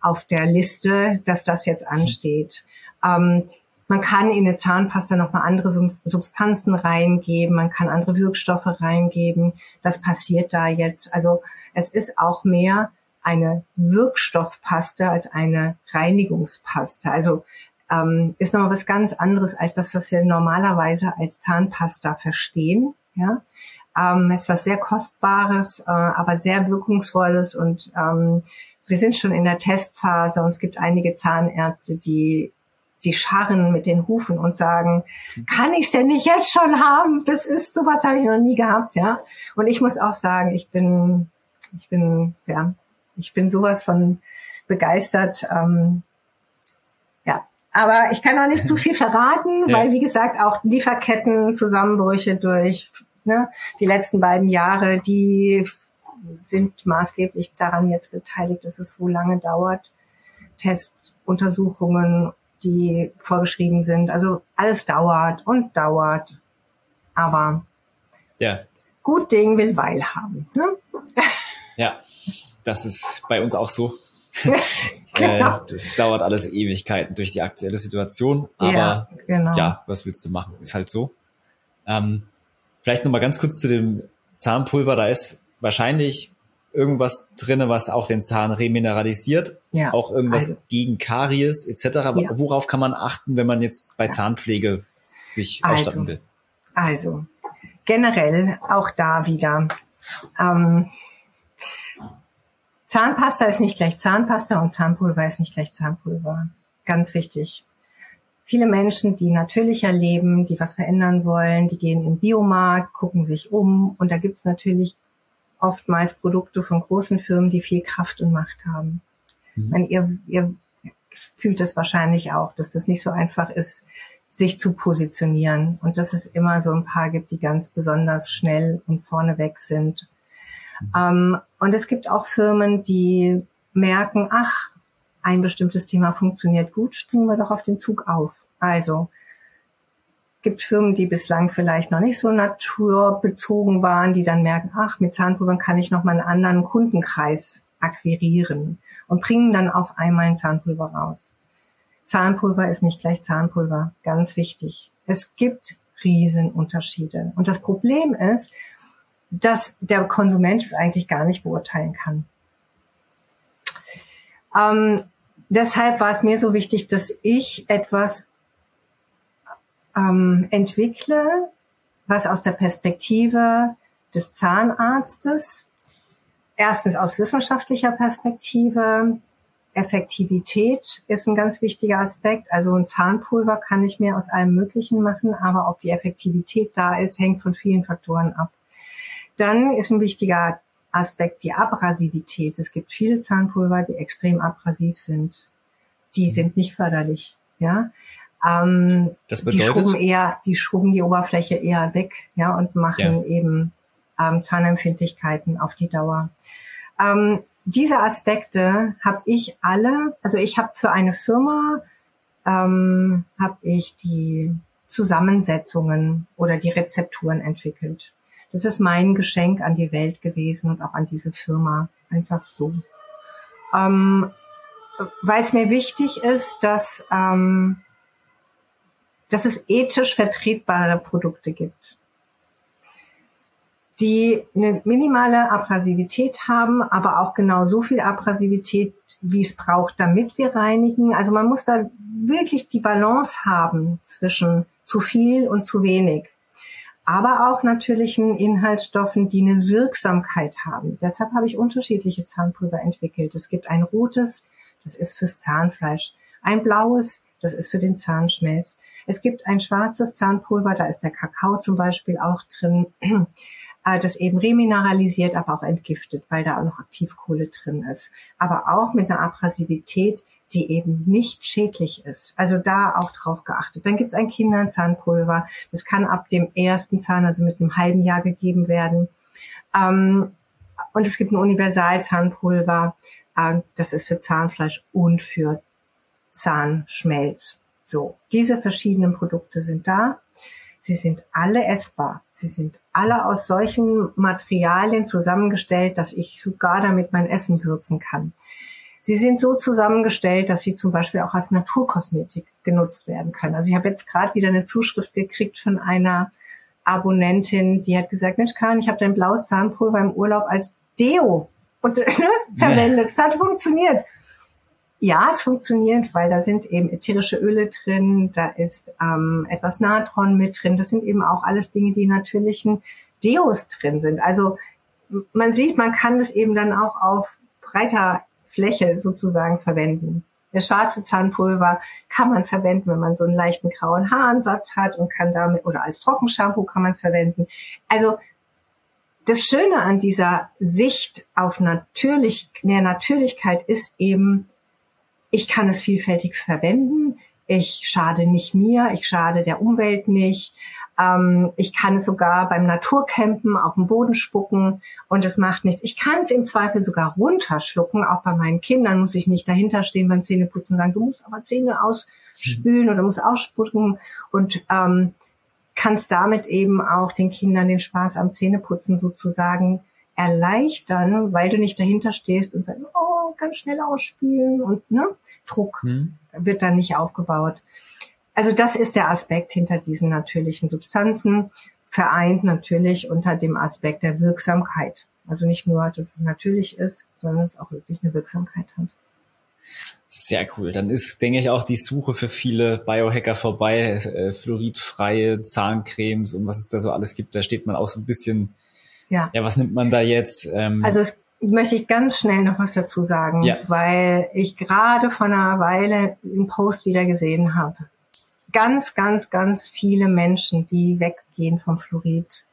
Speaker 2: auf der Liste, dass das jetzt ansteht. Ähm, man kann in eine Zahnpasta nochmal andere Substanzen reingeben, man kann andere Wirkstoffe reingeben. Das passiert da jetzt. Also es ist auch mehr eine Wirkstoffpaste als eine Reinigungspaste. Also ähm, ist nochmal was ganz anderes als das, was wir normalerweise als Zahnpasta verstehen. Ja, ähm, ist was sehr kostbares, äh, aber sehr wirkungsvolles und ähm, wir sind schon in der Testphase und es gibt einige Zahnärzte, die die scharren mit den Hufen und sagen, kann ich es denn nicht jetzt schon haben? Das ist sowas habe ich noch nie gehabt, ja. Und ich muss auch sagen, ich bin, ich bin, ja, ich bin sowas von begeistert. Ähm, ja, aber ich kann auch nicht zu viel verraten, ja. weil wie gesagt auch Lieferketten, Zusammenbrüche durch ne, die letzten beiden Jahre, die sind maßgeblich daran jetzt beteiligt, dass es so lange dauert. Testuntersuchungen, die vorgeschrieben sind. Also alles dauert und dauert. Aber ja. gut Ding will Weil haben. Ne?
Speaker 1: Ja, das ist bei uns auch so. genau. äh, das dauert alles Ewigkeiten durch die aktuelle Situation. Aber ja, genau. ja was willst du machen? Ist halt so. Ähm, vielleicht nochmal ganz kurz zu dem Zahnpulver. Da ist wahrscheinlich irgendwas drinne, was auch den Zahn remineralisiert, ja, auch irgendwas also, gegen Karies etc. Ja. Worauf kann man achten, wenn man jetzt bei Zahnpflege sich also, ausstatten will?
Speaker 2: Also generell auch da wieder. Ähm, Zahnpasta ist nicht gleich Zahnpasta und Zahnpulver ist nicht gleich Zahnpulver. Ganz wichtig. Viele Menschen, die natürlicher leben, die was verändern wollen, die gehen im Biomarkt, gucken sich um und da gibt's natürlich oftmals Produkte von großen Firmen, die viel Kraft und Macht haben. Mhm. Meine, ihr, ihr fühlt es wahrscheinlich auch, dass das nicht so einfach ist, sich zu positionieren und dass es immer so ein paar gibt, die ganz besonders schnell und vorneweg sind. Mhm. Ähm, und es gibt auch Firmen, die merken, ach, ein bestimmtes Thema funktioniert gut, springen wir doch auf den Zug auf. Also gibt Firmen, die bislang vielleicht noch nicht so naturbezogen waren, die dann merken, ach, mit Zahnpulvern kann ich noch mal einen anderen Kundenkreis akquirieren und bringen dann auf einmal ein Zahnpulver raus. Zahnpulver ist nicht gleich Zahnpulver, ganz wichtig. Es gibt Riesenunterschiede. Und das Problem ist, dass der Konsument es eigentlich gar nicht beurteilen kann. Ähm, deshalb war es mir so wichtig, dass ich etwas ähm, entwickle, was aus der Perspektive des Zahnarztes, erstens aus wissenschaftlicher Perspektive, Effektivität ist ein ganz wichtiger Aspekt. Also ein Zahnpulver kann ich mir aus allem Möglichen machen, aber ob die Effektivität da ist, hängt von vielen Faktoren ab. Dann ist ein wichtiger Aspekt die Abrasivität. Es gibt viele Zahnpulver, die extrem abrasiv sind. Die sind nicht förderlich. Ja, ähm, das bedeutet? Die schrubben eher, die schrubben die Oberfläche eher weg, ja, und machen ja. eben ähm, Zahnempfindlichkeiten auf die Dauer. Ähm, diese Aspekte habe ich alle, also ich habe für eine Firma ähm, habe ich die Zusammensetzungen oder die Rezepturen entwickelt. Das ist mein Geschenk an die Welt gewesen und auch an diese Firma. Einfach so. Ähm, Weil es mir wichtig ist, dass ähm, dass es ethisch vertretbare Produkte gibt, die eine minimale Abrasivität haben, aber auch genau so viel Abrasivität, wie es braucht, damit wir reinigen. Also man muss da wirklich die Balance haben zwischen zu viel und zu wenig. Aber auch natürlichen Inhaltsstoffen, die eine Wirksamkeit haben. Deshalb habe ich unterschiedliche Zahnpulver entwickelt. Es gibt ein rotes, das ist fürs Zahnfleisch. Ein blaues, das ist für den Zahnschmelz. Es gibt ein schwarzes Zahnpulver, da ist der Kakao zum Beispiel auch drin, äh, das eben remineralisiert, aber auch entgiftet, weil da auch noch Aktivkohle drin ist. Aber auch mit einer Abrasivität, die eben nicht schädlich ist. Also da auch drauf geachtet. Dann gibt es ein Kinderzahnpulver. Das kann ab dem ersten Zahn, also mit einem halben Jahr gegeben werden. Ähm, und es gibt ein Universalzahnpulver. Äh, das ist für Zahnfleisch und für Zahnschmelz. So, diese verschiedenen Produkte sind da. Sie sind alle essbar. Sie sind alle aus solchen Materialien zusammengestellt, dass ich sogar damit mein Essen würzen kann. Sie sind so zusammengestellt, dass sie zum Beispiel auch als Naturkosmetik genutzt werden können. Also ich habe jetzt gerade wieder eine Zuschrift gekriegt von einer Abonnentin, die hat gesagt, Mensch Karin, ich habe dein blaues Zahnpulver im Urlaub als Deo und, ne, verwendet. Es hat funktioniert. Ja, es funktioniert, weil da sind eben ätherische Öle drin, da ist ähm, etwas Natron mit drin. Das sind eben auch alles Dinge, die natürlichen Deos drin sind. Also man sieht, man kann es eben dann auch auf breiter Fläche sozusagen verwenden. Der schwarze Zahnpulver kann man verwenden, wenn man so einen leichten grauen Haaransatz hat und kann damit, oder als Trockenshampoo kann man es verwenden. Also das Schöne an dieser Sicht auf natürlich, mehr Natürlichkeit ist eben, ich kann es vielfältig verwenden. Ich schade nicht mir, ich schade der Umwelt nicht. Ähm, ich kann es sogar beim Naturcampen auf den Boden spucken und es macht nichts. Ich kann es im Zweifel sogar runterschlucken. Auch bei meinen Kindern muss ich nicht dahinter stehen beim Zähneputzen und sagen, du musst aber Zähne ausspülen oder musst ausspucken und ähm, kannst damit eben auch den Kindern den Spaß am Zähneputzen sozusagen erleichtern, weil du nicht dahinter stehst und sagst, oh, ganz schnell ausspülen und ne, Druck hm. wird dann nicht aufgebaut. Also das ist der Aspekt hinter diesen natürlichen Substanzen, vereint natürlich unter dem Aspekt der Wirksamkeit. Also nicht nur, dass es natürlich ist, sondern es auch wirklich eine Wirksamkeit hat.
Speaker 1: Sehr cool. Dann ist, denke ich, auch die Suche für viele Biohacker vorbei. Äh, fluoridfreie Zahncremes und was es da so alles gibt. Da steht man auch so ein bisschen, ja, ja was nimmt man da jetzt?
Speaker 2: Ähm, also es möchte ich ganz schnell noch was dazu sagen, ja. weil ich gerade vor einer Weile einen Post wieder gesehen habe. Ganz, ganz, ganz viele Menschen, die weggehen vom Fluorid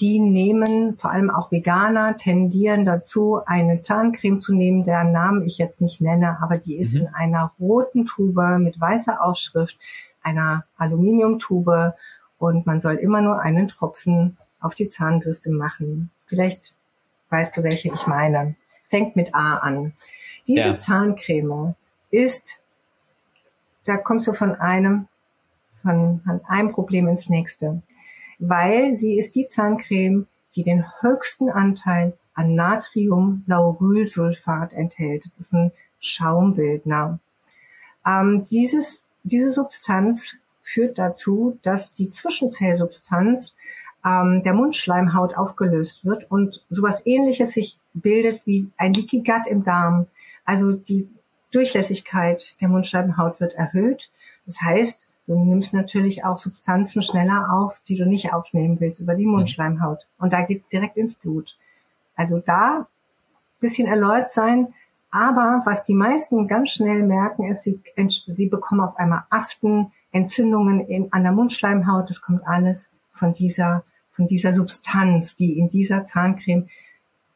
Speaker 2: die nehmen, vor allem auch Veganer, tendieren dazu, eine Zahncreme zu nehmen, deren Namen ich jetzt nicht nenne, aber die ist mhm. in einer roten Tube mit weißer Aufschrift, einer Aluminiumtube und man soll immer nur einen Tropfen auf die Zahnbürste machen. Vielleicht weißt du, welche ich meine. Fängt mit A an. Diese ja. Zahncreme ist, da kommst du von einem, von, von einem Problem ins nächste weil sie ist die Zahncreme, die den höchsten Anteil an Natriumlaurylsulfat enthält. Das ist ein Schaumbildner. Ähm, dieses, diese Substanz führt dazu, dass die Zwischenzellsubstanz ähm, der Mundschleimhaut aufgelöst wird und sowas ähnliches sich bildet wie ein Leaky Gut im Darm. Also die Durchlässigkeit der Mundschleimhaut wird erhöht. Das heißt, Du nimmst natürlich auch Substanzen schneller auf, die du nicht aufnehmen willst über die. Mundschleimhaut. Und da geht's direkt ins Blut. Also da bisschen erläutert sein. Aber was die meisten ganz schnell merken, ist, sie, sie bekommen auf einmal Aften, Entzündungen in, an der Mundschleimhaut. Das kommt alles von dieser, von dieser Substanz, die in dieser Zahncreme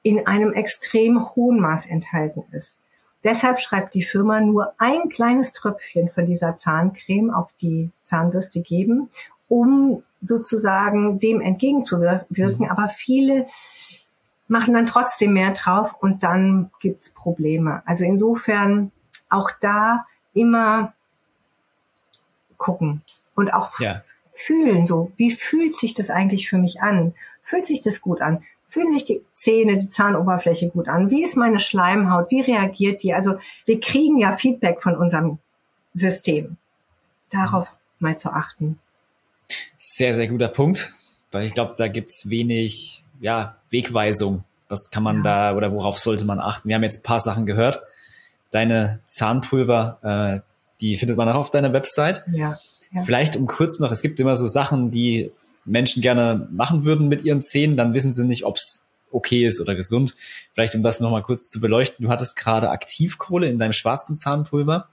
Speaker 2: in einem extrem hohen Maß enthalten ist. Deshalb schreibt die Firma nur ein kleines Tröpfchen von dieser Zahncreme auf die Zahnbürste geben, um sozusagen dem entgegenzuwirken. Mhm. Aber viele machen dann trotzdem mehr drauf und dann gibt's Probleme. Also insofern auch da immer gucken und auch ja. Fühlen, so wie fühlt sich das eigentlich für mich an? Fühlt sich das gut an? Fühlen sich die Zähne, die Zahnoberfläche gut an? Wie ist meine Schleimhaut? Wie reagiert die? Also wir kriegen ja Feedback von unserem System. Darauf mal zu achten.
Speaker 1: Sehr, sehr guter Punkt, weil ich glaube, da gibt's wenig ja, Wegweisung. Was kann man ja. da oder worauf sollte man achten? Wir haben jetzt ein paar Sachen gehört. Deine Zahnpulver, äh, die findet man auch auf deiner Website. Ja. Ja. Vielleicht um kurz noch, es gibt immer so Sachen, die Menschen gerne machen würden mit ihren Zähnen, dann wissen sie nicht, ob es okay ist oder gesund. Vielleicht um das nochmal kurz zu beleuchten. Du hattest gerade Aktivkohle in deinem schwarzen Zahnpulver.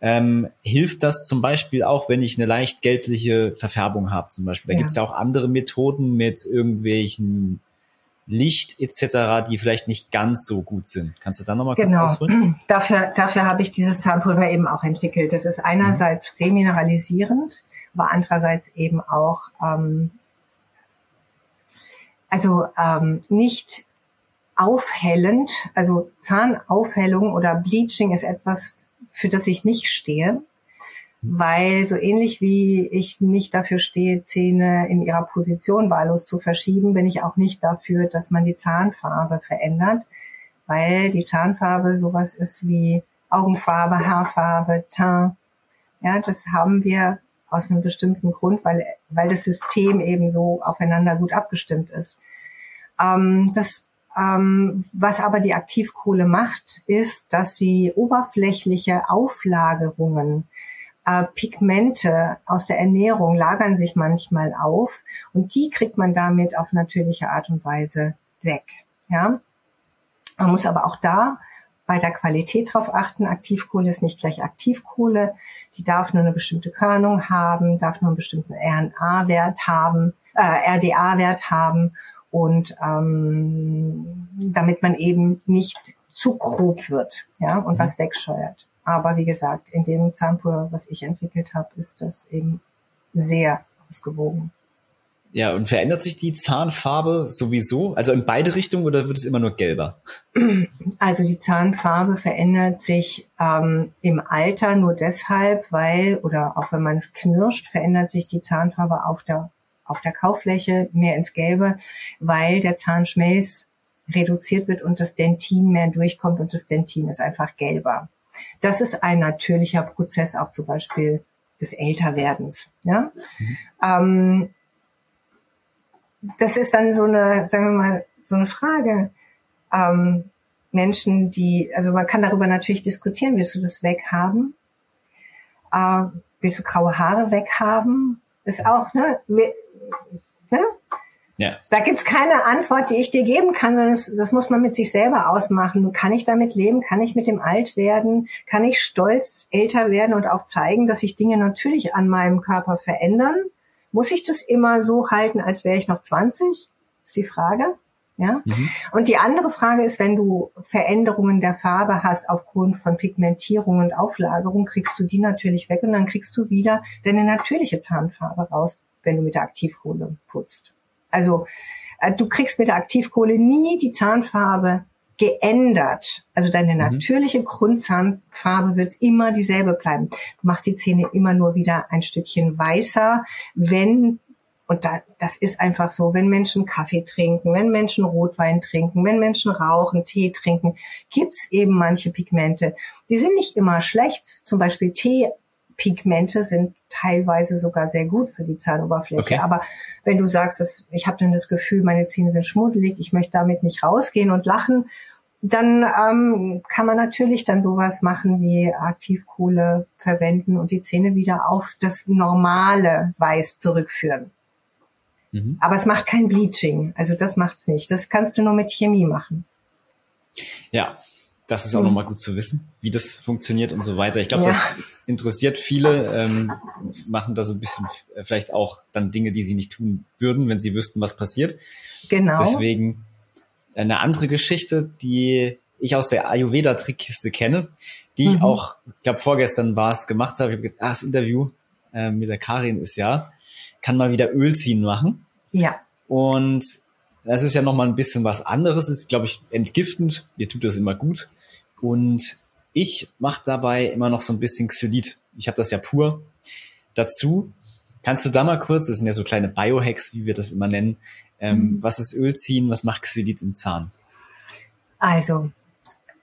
Speaker 1: Ähm, hilft das zum Beispiel auch, wenn ich eine leicht gelbliche Verfärbung habe zum Beispiel? Da ja. gibt es ja auch andere Methoden mit irgendwelchen Licht etc., die vielleicht nicht ganz so gut sind. Kannst du da nochmal
Speaker 2: genau. kurz ausholen? Dafür, dafür habe ich dieses Zahnpulver eben auch entwickelt. Das ist einerseits remineralisierend aber andererseits eben auch ähm, also ähm, nicht aufhellend, also Zahnaufhellung oder Bleaching ist etwas, für das ich nicht stehe, weil so ähnlich wie ich nicht dafür stehe, Zähne in ihrer Position wahllos zu verschieben, bin ich auch nicht dafür, dass man die Zahnfarbe verändert, weil die Zahnfarbe sowas ist wie Augenfarbe, Haarfarbe, Teint. Ja, das haben wir aus einem bestimmten Grund, weil, weil das System eben so aufeinander gut abgestimmt ist. Ähm, das, ähm, was aber die Aktivkohle macht, ist, dass sie oberflächliche Auflagerungen, äh, Pigmente aus der Ernährung lagern sich manchmal auf und die kriegt man damit auf natürliche Art und Weise weg. Ja, man muss aber auch da bei der Qualität drauf achten. Aktivkohle ist nicht gleich Aktivkohle. Die darf nur eine bestimmte Körnung haben, darf nur einen bestimmten RNA-Wert haben, äh, RDA-Wert haben und ähm, damit man eben nicht zu grob wird, ja, und mhm. was wegscheuert. Aber wie gesagt, in dem Zahnpulver, was ich entwickelt habe, ist das eben sehr ausgewogen.
Speaker 1: Ja, und verändert sich die Zahnfarbe sowieso? Also in beide Richtungen oder wird es immer nur gelber?
Speaker 2: Also die Zahnfarbe verändert sich ähm, im Alter nur deshalb, weil, oder auch wenn man knirscht, verändert sich die Zahnfarbe auf der, auf der Kauffläche mehr ins Gelbe, weil der Zahnschmelz reduziert wird und das Dentin mehr durchkommt und das Dentin ist einfach gelber. Das ist ein natürlicher Prozess auch zum Beispiel des Älterwerdens. Ja? Mhm. Ähm, das ist dann so eine, sagen wir mal, so eine Frage. Ähm, Menschen, die, also man kann darüber natürlich diskutieren, willst du das weghaben? Äh, willst du graue Haare weghaben? Ist auch, ne? ne? Ja. Da gibt's keine Antwort, die ich dir geben kann, sondern das, das muss man mit sich selber ausmachen. Kann ich damit leben? Kann ich mit dem alt werden? Kann ich stolz älter werden und auch zeigen, dass sich Dinge natürlich an meinem Körper verändern? Muss ich das immer so halten, als wäre ich noch 20? Ist die Frage. Ja. Mhm. Und die andere Frage ist, wenn du Veränderungen der Farbe hast aufgrund von Pigmentierung und Auflagerung, kriegst du die natürlich weg und dann kriegst du wieder deine natürliche Zahnfarbe raus, wenn du mit der Aktivkohle putzt. Also äh, du kriegst mit der Aktivkohle nie die Zahnfarbe geändert. Also deine mhm. natürliche Grundzahnfarbe wird immer dieselbe bleiben. Du machst die Zähne immer nur wieder ein Stückchen weißer, wenn und da, das ist einfach so, wenn Menschen Kaffee trinken, wenn Menschen Rotwein trinken, wenn Menschen rauchen, Tee trinken, gibt's eben manche Pigmente. Die sind nicht immer schlecht. Zum Beispiel Teepigmente sind teilweise sogar sehr gut für die Zahnoberfläche. Okay. Aber wenn du sagst, dass ich habe dann das Gefühl, meine Zähne sind schmuddelig, ich möchte damit nicht rausgehen und lachen, dann ähm, kann man natürlich dann sowas machen wie Aktivkohle verwenden und die Zähne wieder auf das normale Weiß zurückführen. Mhm. Aber es macht kein Bleaching, also das macht's nicht. Das kannst du nur mit Chemie machen.
Speaker 1: Ja, das ist auch mhm. nochmal gut zu wissen, wie das funktioniert und so weiter. Ich glaube, ja. das interessiert viele, ähm, machen da so ein bisschen äh, vielleicht auch dann Dinge, die sie nicht tun würden, wenn sie wüssten, was passiert. Genau. Deswegen eine andere Geschichte, die ich aus der Ayurveda-Trickkiste kenne, die mhm. ich auch, ich glaube vorgestern war es, gemacht habe. Ich habe gedacht, ah, das Interview äh, mit der Karin ist ja, kann mal wieder Öl ziehen machen.
Speaker 2: Ja.
Speaker 1: Und das ist ja nochmal ein bisschen was anderes, ist, glaube ich, entgiftend. Mir tut das immer gut. Und ich mache dabei immer noch so ein bisschen Xylit. Ich habe das ja pur. Dazu kannst du da mal kurz, das sind ja so kleine Biohacks, wie wir das immer nennen, ähm, mhm. was ist Öl ziehen, was macht Xylit im Zahn?
Speaker 2: Also,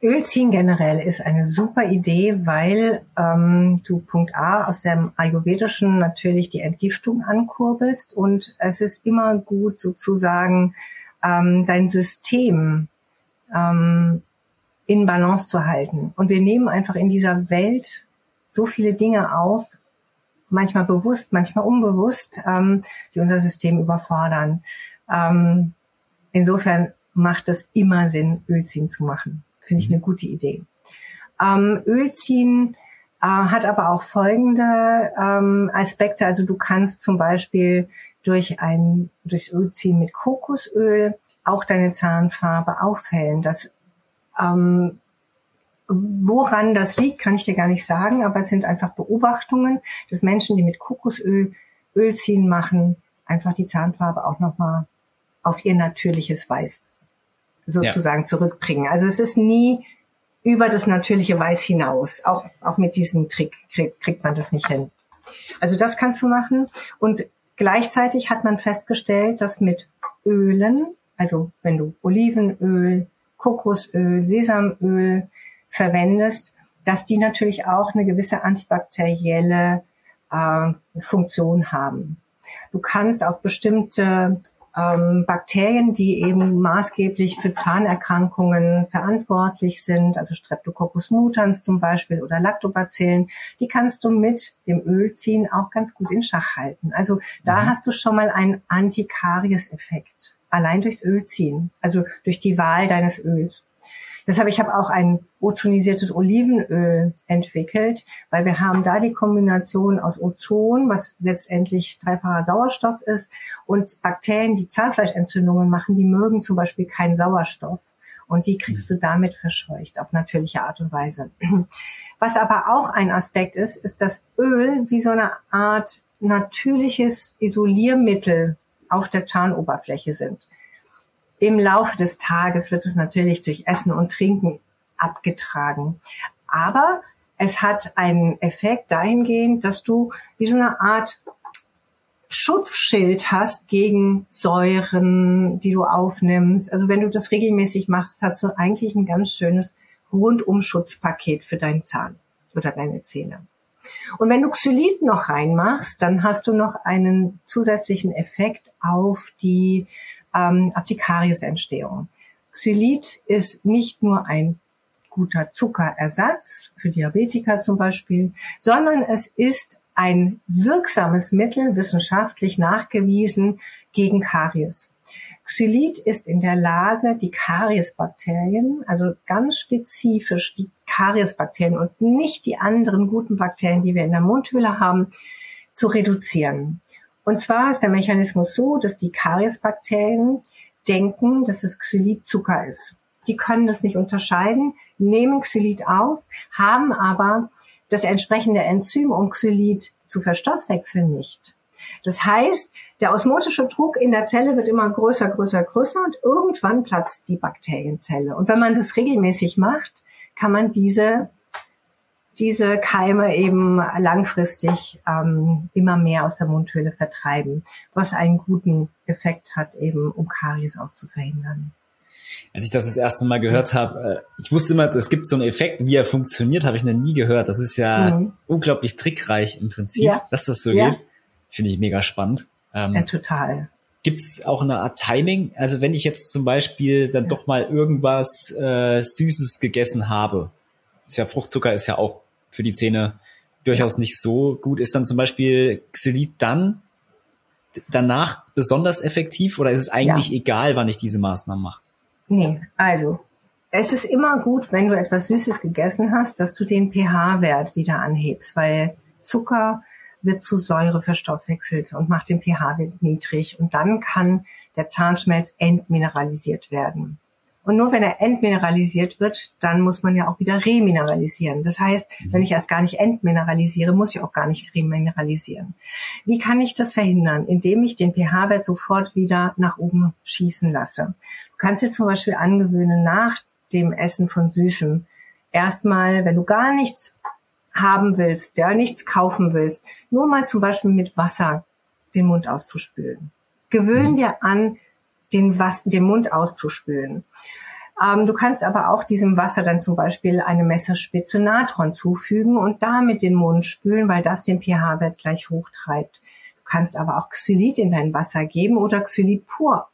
Speaker 2: Öl ziehen generell ist eine super Idee, weil ähm, du Punkt A aus dem Ayurvedischen natürlich die Entgiftung ankurbelst und es ist immer gut sozusagen ähm, dein System ähm, in Balance zu halten. Und wir nehmen einfach in dieser Welt so viele Dinge auf, manchmal bewusst, manchmal unbewusst, ähm, die unser System überfordern. Ähm, insofern macht es immer Sinn, Ölziehen zu machen. Finde ich eine gute Idee. Ähm, Ölziehen äh, hat aber auch folgende ähm, Aspekte. Also du kannst zum Beispiel durch ein durch Ölziehen mit Kokosöl auch deine Zahnfarbe aufhellen. Das ähm, woran das liegt, kann ich dir gar nicht sagen, aber es sind einfach Beobachtungen, dass Menschen, die mit Kokosöl Öl ziehen machen, einfach die Zahnfarbe auch nochmal auf ihr natürliches Weiß sozusagen ja. zurückbringen. Also es ist nie über das natürliche Weiß hinaus. Auch, auch mit diesem Trick krieg, kriegt man das nicht hin. Also das kannst du machen. Und gleichzeitig hat man festgestellt, dass mit Ölen, also wenn du Olivenöl, Kokosöl, Sesamöl verwendest, dass die natürlich auch eine gewisse antibakterielle äh, Funktion haben. Du kannst auf bestimmte ähm, Bakterien, die eben maßgeblich für Zahnerkrankungen verantwortlich sind, also Streptococcus mutans zum Beispiel oder Lactobacillen, die kannst du mit dem Ölziehen auch ganz gut in Schach halten. Also da mhm. hast du schon mal einen Antikaries-Effekt allein durchs Öl ziehen, also durch die Wahl deines Öls. Deshalb, ich habe auch ein ozonisiertes Olivenöl entwickelt, weil wir haben da die Kombination aus Ozon, was letztendlich dreifacher Sauerstoff ist, und Bakterien, die Zahnfleischentzündungen machen, die mögen zum Beispiel keinen Sauerstoff. Und die kriegst du damit verscheucht auf natürliche Art und Weise. Was aber auch ein Aspekt ist, ist das Öl wie so eine Art natürliches Isoliermittel auf der Zahnoberfläche sind. Im Laufe des Tages wird es natürlich durch Essen und Trinken abgetragen. Aber es hat einen Effekt dahingehend, dass du wie so eine Art Schutzschild hast gegen Säuren, die du aufnimmst. Also wenn du das regelmäßig machst, hast du eigentlich ein ganz schönes Rundumschutzpaket für deinen Zahn oder deine Zähne. Und wenn du Xylit noch reinmachst, dann hast du noch einen zusätzlichen Effekt auf die, ähm, auf die Kariesentstehung. Xylit ist nicht nur ein guter Zuckerersatz für Diabetiker zum Beispiel, sondern es ist ein wirksames Mittel, wissenschaftlich nachgewiesen, gegen Karies. Xylit ist in der Lage, die Kariesbakterien, also ganz spezifisch die Kariesbakterien und nicht die anderen guten Bakterien, die wir in der Mundhöhle haben, zu reduzieren. Und zwar ist der Mechanismus so, dass die Kariesbakterien denken, dass es Xylit Zucker ist. Die können das nicht unterscheiden, nehmen Xylit auf, haben aber das entsprechende Enzym, um Xylit zu verstoffwechseln, nicht. Das heißt, der osmotische Druck in der Zelle wird immer größer, größer, größer und irgendwann platzt die Bakterienzelle. Und wenn man das regelmäßig macht, kann man diese diese Keime eben langfristig ähm, immer mehr aus der Mundhöhle vertreiben, was einen guten Effekt hat, eben um Karies auch zu verhindern.
Speaker 1: Als ich das das erste Mal gehört habe, äh, ich wusste immer, es gibt so einen Effekt, wie er funktioniert, habe ich noch nie gehört. Das ist ja mhm. unglaublich trickreich im Prinzip, ja. dass das so ja. geht. Finde ich mega spannend.
Speaker 2: Ähm, ja, total.
Speaker 1: Gibt es auch eine Art Timing? Also wenn ich jetzt zum Beispiel dann ja. doch mal irgendwas äh, Süßes gegessen habe, ist ja Fruchtzucker ist ja auch für die Zähne durchaus nicht so gut. Ist dann zum Beispiel Xylit dann danach besonders effektiv oder ist es eigentlich ja. egal, wann ich diese Maßnahmen mache?
Speaker 2: Nee, also es ist immer gut, wenn du etwas Süßes gegessen hast, dass du den pH-Wert wieder anhebst, weil Zucker wird zu Säure verstoffwechselt und macht den pH-Wert niedrig und dann kann der Zahnschmelz entmineralisiert werden. Und nur wenn er entmineralisiert wird, dann muss man ja auch wieder remineralisieren. Das heißt, wenn ich erst gar nicht entmineralisiere, muss ich auch gar nicht remineralisieren. Wie kann ich das verhindern? Indem ich den pH-Wert sofort wieder nach oben schießen lasse. Du kannst dir zum Beispiel angewöhnen, nach dem Essen von Süßen, erstmal, wenn du gar nichts haben willst, ja, nichts kaufen willst, nur mal zum Beispiel mit Wasser den Mund auszuspülen. Gewöhn mhm. dir an, den, Was den Mund auszuspülen. Ähm, du kannst aber auch diesem Wasser dann zum Beispiel eine Messerspitze Natron zufügen und damit den Mund spülen, weil das den pH-Wert gleich hochtreibt. Du kannst aber auch Xylit in dein Wasser geben oder Xylit pur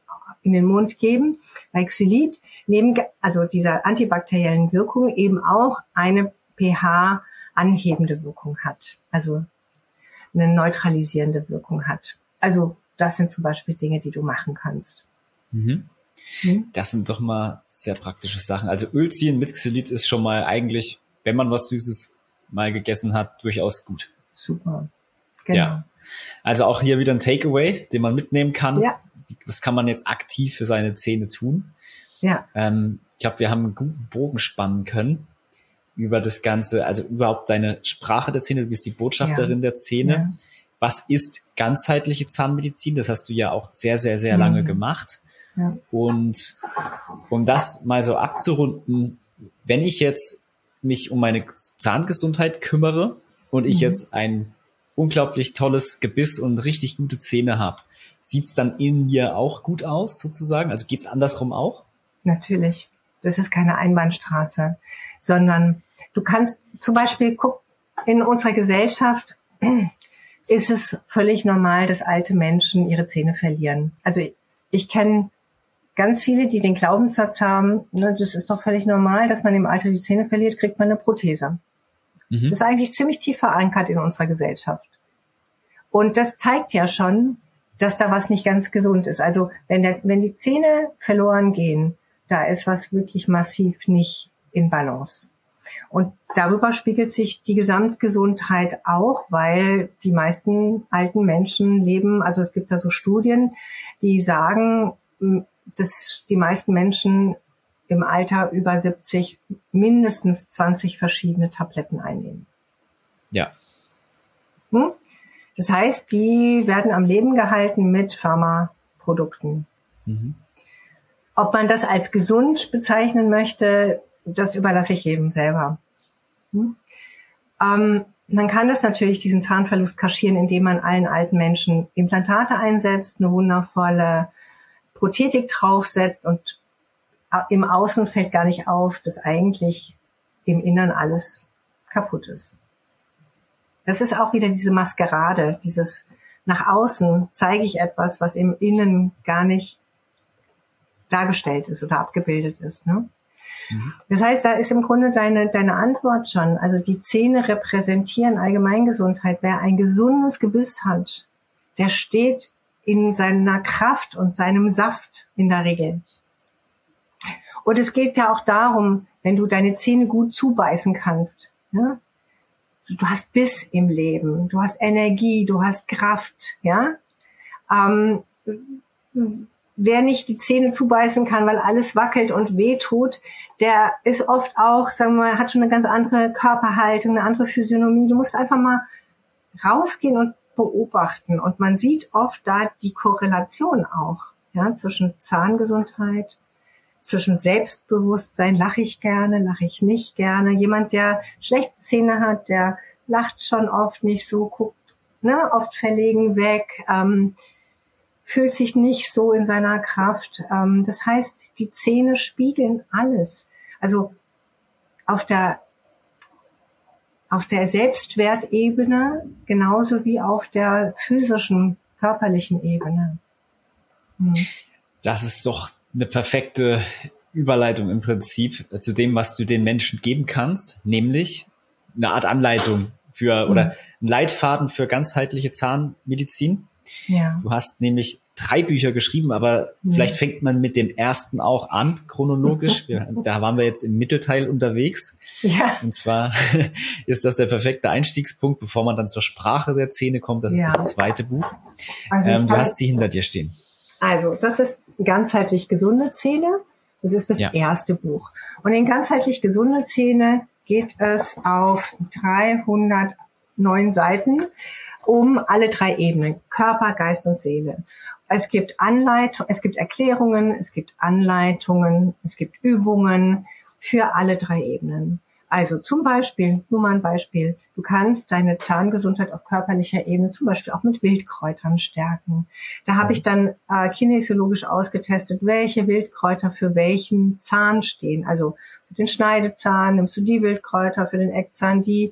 Speaker 2: in den Mund geben, weil Xylit neben also dieser antibakteriellen Wirkung eben auch eine pH anhebende Wirkung hat, also eine neutralisierende Wirkung hat. Also das sind zum Beispiel Dinge, die du machen kannst.
Speaker 1: Mhm. Mhm. Das sind doch mal sehr praktische Sachen. Also Öl ziehen mit Xylit ist schon mal eigentlich, wenn man was Süßes mal gegessen hat, durchaus gut.
Speaker 2: Super.
Speaker 1: Genau. Ja. Also auch hier wieder ein Takeaway, den man mitnehmen kann. Ja. Das kann man jetzt aktiv für seine Zähne tun. Ja. Ähm, ich glaube, wir haben einen guten Bogen spannen können über das Ganze, also überhaupt deine Sprache der Zähne, du bist die Botschafterin ja. der Zähne. Ja. Was ist ganzheitliche Zahnmedizin? Das hast du ja auch sehr, sehr, sehr mhm. lange gemacht. Ja. Und um das mal so abzurunden, wenn ich jetzt mich um meine Zahngesundheit kümmere und ich mhm. jetzt ein unglaublich tolles Gebiss und richtig gute Zähne habe, sieht's dann in mir auch gut aus, sozusagen? Also geht's andersrum auch?
Speaker 2: Natürlich. Das ist keine Einbahnstraße, sondern du kannst zum Beispiel guck, in unserer Gesellschaft ist es völlig normal, dass alte Menschen ihre Zähne verlieren. Also ich kenne ganz viele, die den Glaubenssatz haben, ne, das ist doch völlig normal, dass man im Alter die Zähne verliert, kriegt man eine Prothese. Mhm. Das ist eigentlich ziemlich tief verankert in unserer Gesellschaft. Und das zeigt ja schon, dass da was nicht ganz gesund ist. Also wenn, der, wenn die Zähne verloren gehen, da ist was wirklich massiv nicht in Balance. Und darüber spiegelt sich die Gesamtgesundheit auch, weil die meisten alten Menschen leben, also es gibt da so Studien, die sagen, dass die meisten Menschen im Alter über 70 mindestens 20 verschiedene Tabletten einnehmen.
Speaker 1: Ja.
Speaker 2: Hm? Das heißt, die werden am Leben gehalten mit Pharmaprodukten. Mhm. Ob man das als gesund bezeichnen möchte, das überlasse ich jedem selber. Hm? Ähm, man kann das natürlich, diesen Zahnverlust kaschieren, indem man allen alten Menschen Implantate einsetzt, eine wundervolle Prothetik draufsetzt und im Außen fällt gar nicht auf, dass eigentlich im Innern alles kaputt ist. Das ist auch wieder diese Maskerade, dieses nach außen zeige ich etwas, was im Innen gar nicht dargestellt ist oder abgebildet ist. Ne? Mhm. Das heißt, da ist im Grunde deine, deine Antwort schon. Also die Zähne repräsentieren Allgemeingesundheit. Wer ein gesundes Gebiss hat, der steht in seiner Kraft und seinem Saft in der Regel. Und es geht ja auch darum, wenn du deine Zähne gut zubeißen kannst. Ja? Du hast Biss im Leben, du hast Energie, du hast Kraft. Ja, ähm, wer nicht die Zähne zubeißen kann, weil alles wackelt und weh tut, der ist oft auch, sagen wir mal, hat schon eine ganz andere Körperhaltung, eine andere Physiognomie. Du musst einfach mal rausgehen und beobachten. Und man sieht oft da die Korrelation auch ja, zwischen Zahngesundheit, zwischen Selbstbewusstsein, lache ich gerne, lache ich nicht gerne. Jemand, der schlechte Zähne hat, der lacht schon oft nicht so, guckt ne, oft verlegen weg, ähm, fühlt sich nicht so in seiner Kraft. Ähm, das heißt, die Zähne spiegeln alles. Also auf der auf der Selbstwertebene genauso wie auf der physischen, körperlichen Ebene.
Speaker 1: Hm. Das ist doch eine perfekte Überleitung im Prinzip zu dem, was du den Menschen geben kannst, nämlich eine Art Anleitung für oder ein Leitfaden für ganzheitliche Zahnmedizin. Ja. Du hast nämlich drei Bücher geschrieben, aber mhm. vielleicht fängt man mit dem ersten auch an, chronologisch. Wir, da waren wir jetzt im Mittelteil unterwegs. Ja. Und zwar ist das der perfekte Einstiegspunkt, bevor man dann zur Sprache der Zähne kommt. Das ja. ist das zweite Buch. Also ähm, du hast sie hinter dir stehen.
Speaker 2: Also, das ist ganzheitlich gesunde Zähne. Das ist das ja. erste Buch. Und in ganzheitlich gesunde Zähne geht es auf 309 Seiten um alle drei Ebenen, Körper, Geist und Seele. Es gibt Anleitungen, es gibt Erklärungen, es gibt Anleitungen, es gibt Übungen für alle drei Ebenen. Also zum Beispiel, nur mal ein Beispiel, du kannst deine Zahngesundheit auf körperlicher Ebene zum Beispiel auch mit Wildkräutern stärken. Da habe ich dann äh, kinesiologisch ausgetestet, welche Wildkräuter für welchen Zahn stehen. Also für den Schneidezahn nimmst du die Wildkräuter, für den Eckzahn die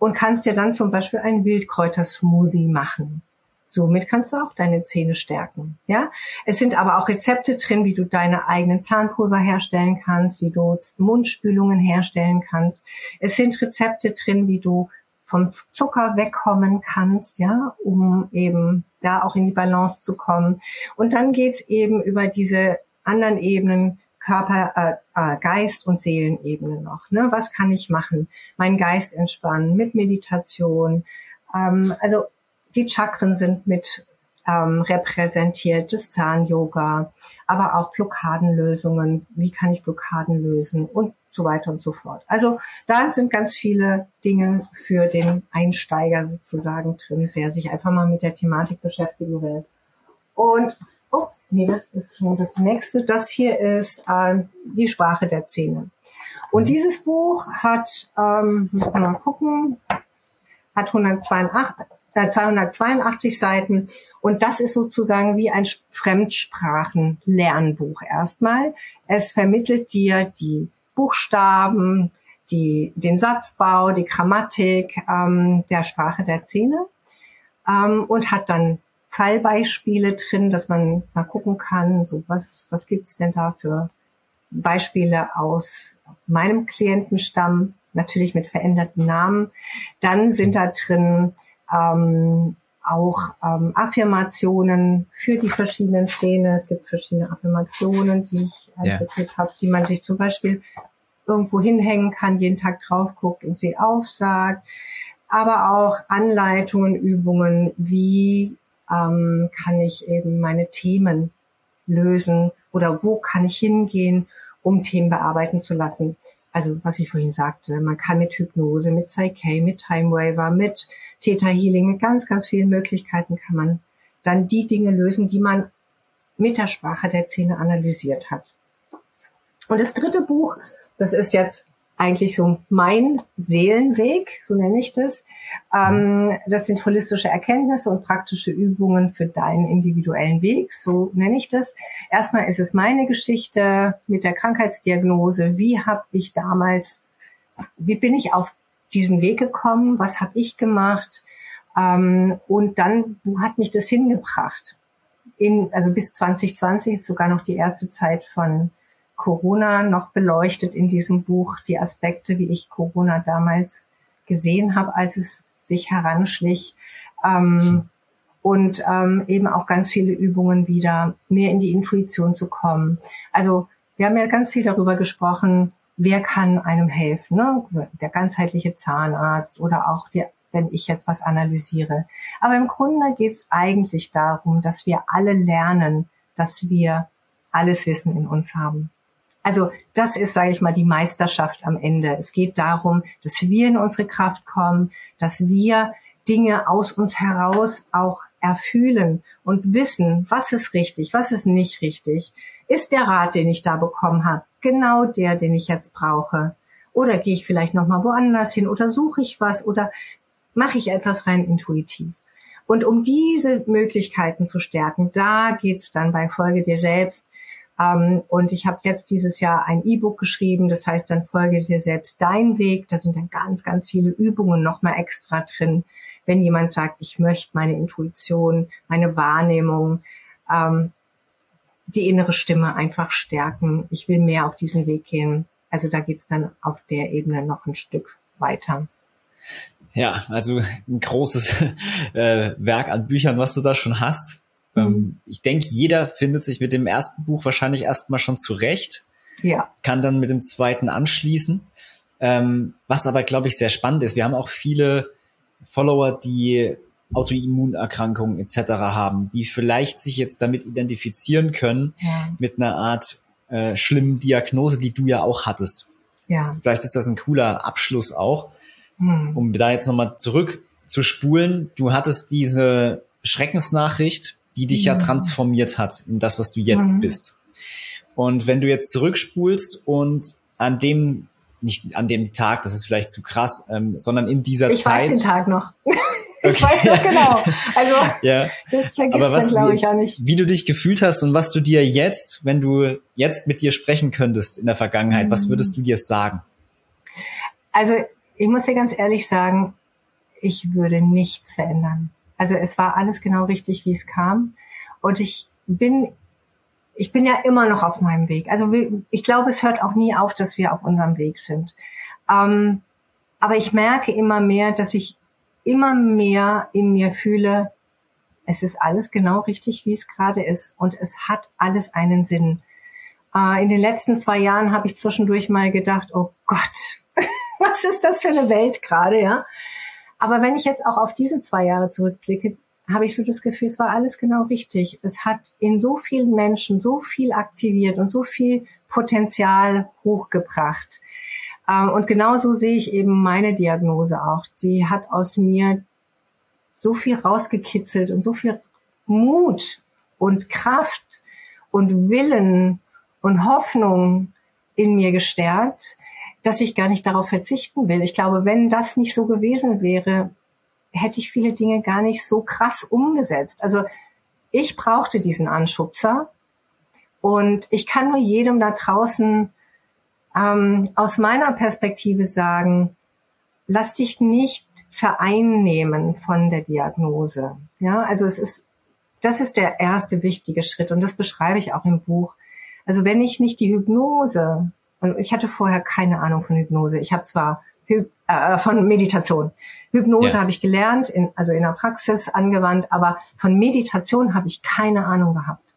Speaker 2: und kannst dir dann zum Beispiel einen Wildkräuter-Smoothie machen. Somit kannst du auch deine Zähne stärken. Ja, es sind aber auch Rezepte drin, wie du deine eigenen Zahnpulver herstellen kannst, wie du Mundspülungen herstellen kannst. Es sind Rezepte drin, wie du vom Zucker wegkommen kannst, ja, um eben da auch in die Balance zu kommen. Und dann geht's eben über diese anderen Ebenen, Körper, äh, äh, Geist und Seelenebene noch. Ne? Was kann ich machen? Meinen Geist entspannen mit Meditation. Ähm, also die Chakren sind mit ähm, repräsentiert, das Zahn-Yoga, aber auch Blockadenlösungen. Wie kann ich Blockaden lösen und so weiter und so fort. Also da sind ganz viele Dinge für den Einsteiger sozusagen drin, der sich einfach mal mit der Thematik beschäftigen will. Und ups, nee, das ist schon das nächste. Das hier ist äh, die Sprache der Zähne. Und dieses Buch hat, ähm, muss man mal gucken, hat 182, 282 Seiten. Und das ist sozusagen wie ein Fremdsprachenlernbuch erstmal. Es vermittelt dir die Buchstaben, die, den Satzbau, die Grammatik ähm, der Sprache der Zähne ähm, und hat dann Fallbeispiele drin, dass man mal gucken kann, so was, was gibt's denn da für Beispiele aus meinem Klientenstamm, natürlich mit veränderten Namen. Dann sind da drin ähm, auch ähm, Affirmationen für die verschiedenen Szenen. Es gibt verschiedene Affirmationen, die ich entwickelt yeah. habe, die man sich zum Beispiel irgendwo hinhängen kann, jeden Tag drauf guckt und sie aufsagt. Aber auch Anleitungen, Übungen, wie ähm, kann ich eben meine Themen lösen oder wo kann ich hingehen, um Themen bearbeiten zu lassen. also was ich vorhin sagte, man kann mit Hypnose, mit Psyche, mit Time Waver, mit Theta Healing, mit ganz, ganz vielen Möglichkeiten kann man dann die Dinge lösen, die man mit der Sprache der Zähne analysiert hat. Und das dritte Buch, das ist jetzt eigentlich so mein Seelenweg, so nenne ich das. Ähm, das sind holistische Erkenntnisse und praktische Übungen für deinen individuellen Weg, so nenne ich das. Erstmal ist es meine Geschichte mit der Krankheitsdiagnose. Wie habe ich damals, wie bin ich auf diesen Weg gekommen? Was habe ich gemacht? Ähm, und dann, wo hat mich das hingebracht? In, also bis 2020 ist sogar noch die erste Zeit von Corona noch beleuchtet in diesem Buch, die Aspekte, wie ich Corona damals gesehen habe, als es sich heranschlich. Ähm, und ähm, eben auch ganz viele Übungen wieder, mehr in die Intuition zu kommen. Also wir haben ja ganz viel darüber gesprochen, wer kann einem helfen, ne? der ganzheitliche Zahnarzt oder auch der, wenn ich jetzt was analysiere. Aber im Grunde geht es eigentlich darum, dass wir alle lernen, dass wir alles Wissen in uns haben. Also das ist, sage ich mal, die Meisterschaft am Ende. Es geht darum, dass wir in unsere Kraft kommen, dass wir Dinge aus uns heraus auch erfühlen und wissen, was ist richtig, was ist nicht richtig. Ist der Rat, den ich da bekommen habe, genau der, den ich jetzt brauche? Oder gehe ich vielleicht noch mal woanders hin oder suche ich was oder mache ich etwas rein intuitiv? Und um diese Möglichkeiten zu stärken, da geht's dann bei Folge dir selbst und ich habe jetzt dieses Jahr ein E-Book geschrieben, das heißt dann folge dir selbst dein Weg. Da sind dann ganz, ganz viele Übungen nochmal extra drin. Wenn jemand sagt, ich möchte meine Intuition, meine Wahrnehmung, ähm, die innere Stimme einfach stärken. Ich will mehr auf diesen Weg gehen. Also da geht's dann auf der Ebene noch ein Stück weiter.
Speaker 1: Ja, also ein großes äh, Werk an Büchern, was du da schon hast. Ähm, ich denke, jeder findet sich mit dem ersten Buch wahrscheinlich erstmal schon zurecht. Ja. Kann dann mit dem zweiten anschließen. Ähm, was aber, glaube ich, sehr spannend ist. Wir haben auch viele Follower, die Autoimmunerkrankungen etc. haben, die vielleicht sich jetzt damit identifizieren können ja. mit einer Art äh, schlimmen Diagnose, die du ja auch hattest. Ja. Vielleicht ist das ein cooler Abschluss auch, hm. um da jetzt nochmal zurück zu spulen. Du hattest diese Schreckensnachricht die dich ja mhm. transformiert hat in das, was du jetzt mhm. bist. Und wenn du jetzt zurückspulst und an dem, nicht an dem Tag, das ist vielleicht zu krass, ähm, sondern in dieser
Speaker 2: ich
Speaker 1: Zeit.
Speaker 2: Ich weiß den Tag noch. ich okay. weiß noch genau. Also ja. das vergisst Aber was, man, glaube ich, auch nicht.
Speaker 1: Wie du dich gefühlt hast und was du dir jetzt, wenn du jetzt mit dir sprechen könntest in der Vergangenheit, mhm. was würdest du dir sagen?
Speaker 2: Also ich muss dir ganz ehrlich sagen, ich würde nichts verändern. Also es war alles genau richtig, wie es kam. Und ich bin, ich bin ja immer noch auf meinem Weg. Also ich glaube, es hört auch nie auf, dass wir auf unserem Weg sind. Ähm, aber ich merke immer mehr, dass ich immer mehr in mir fühle, es ist alles genau richtig, wie es gerade ist. Und es hat alles einen Sinn. Äh, in den letzten zwei Jahren habe ich zwischendurch mal gedacht, oh Gott, was ist das für eine Welt gerade, ja? Aber wenn ich jetzt auch auf diese zwei Jahre zurückblicke, habe ich so das Gefühl, es war alles genau richtig. Es hat in so vielen Menschen so viel aktiviert und so viel Potenzial hochgebracht. Ähm, und genauso sehe ich eben meine Diagnose auch. Die hat aus mir so viel rausgekitzelt und so viel Mut und Kraft und Willen und Hoffnung in mir gestärkt, dass ich gar nicht darauf verzichten will. Ich glaube, wenn das nicht so gewesen wäre, hätte ich viele Dinge gar nicht so krass umgesetzt. Also ich brauchte diesen Anschubser und ich kann nur jedem da draußen ähm, aus meiner Perspektive sagen, lass dich nicht vereinnehmen von der Diagnose. Ja, also es ist, das ist der erste wichtige Schritt und das beschreibe ich auch im Buch. Also wenn ich nicht die Hypnose und ich hatte vorher keine Ahnung von Hypnose. Ich habe zwar Hy äh, von Meditation. Hypnose ja. habe ich gelernt, in, also in der Praxis angewandt, aber von Meditation habe ich keine Ahnung gehabt.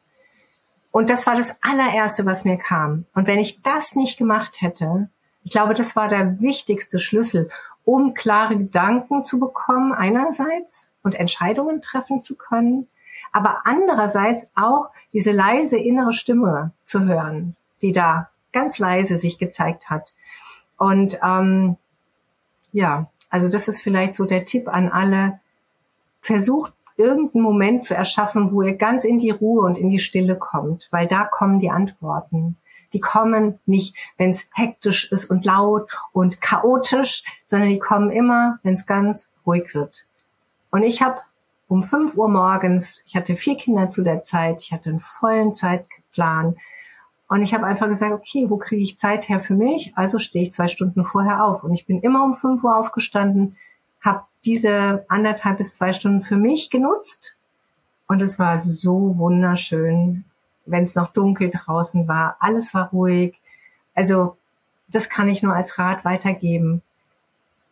Speaker 2: Und das war das allererste, was mir kam. Und wenn ich das nicht gemacht hätte, ich glaube, das war der wichtigste Schlüssel, um klare Gedanken zu bekommen einerseits und Entscheidungen treffen zu können, aber andererseits auch diese leise innere Stimme zu hören, die da ganz leise sich gezeigt hat. Und ähm, ja, also das ist vielleicht so der Tipp an alle. Versucht irgendeinen Moment zu erschaffen, wo ihr ganz in die Ruhe und in die Stille kommt, weil da kommen die Antworten. Die kommen nicht, wenn es hektisch ist und laut und chaotisch, sondern die kommen immer, wenn es ganz ruhig wird. Und ich habe um 5 Uhr morgens, ich hatte vier Kinder zu der Zeit, ich hatte einen vollen Zeitplan, und ich habe einfach gesagt, okay, wo kriege ich Zeit her für mich? Also stehe ich zwei Stunden vorher auf. Und ich bin immer um fünf Uhr aufgestanden, habe diese anderthalb bis zwei Stunden für mich genutzt. Und es war so wunderschön, wenn es noch dunkel draußen war. Alles war ruhig. Also das kann ich nur als Rat weitergeben.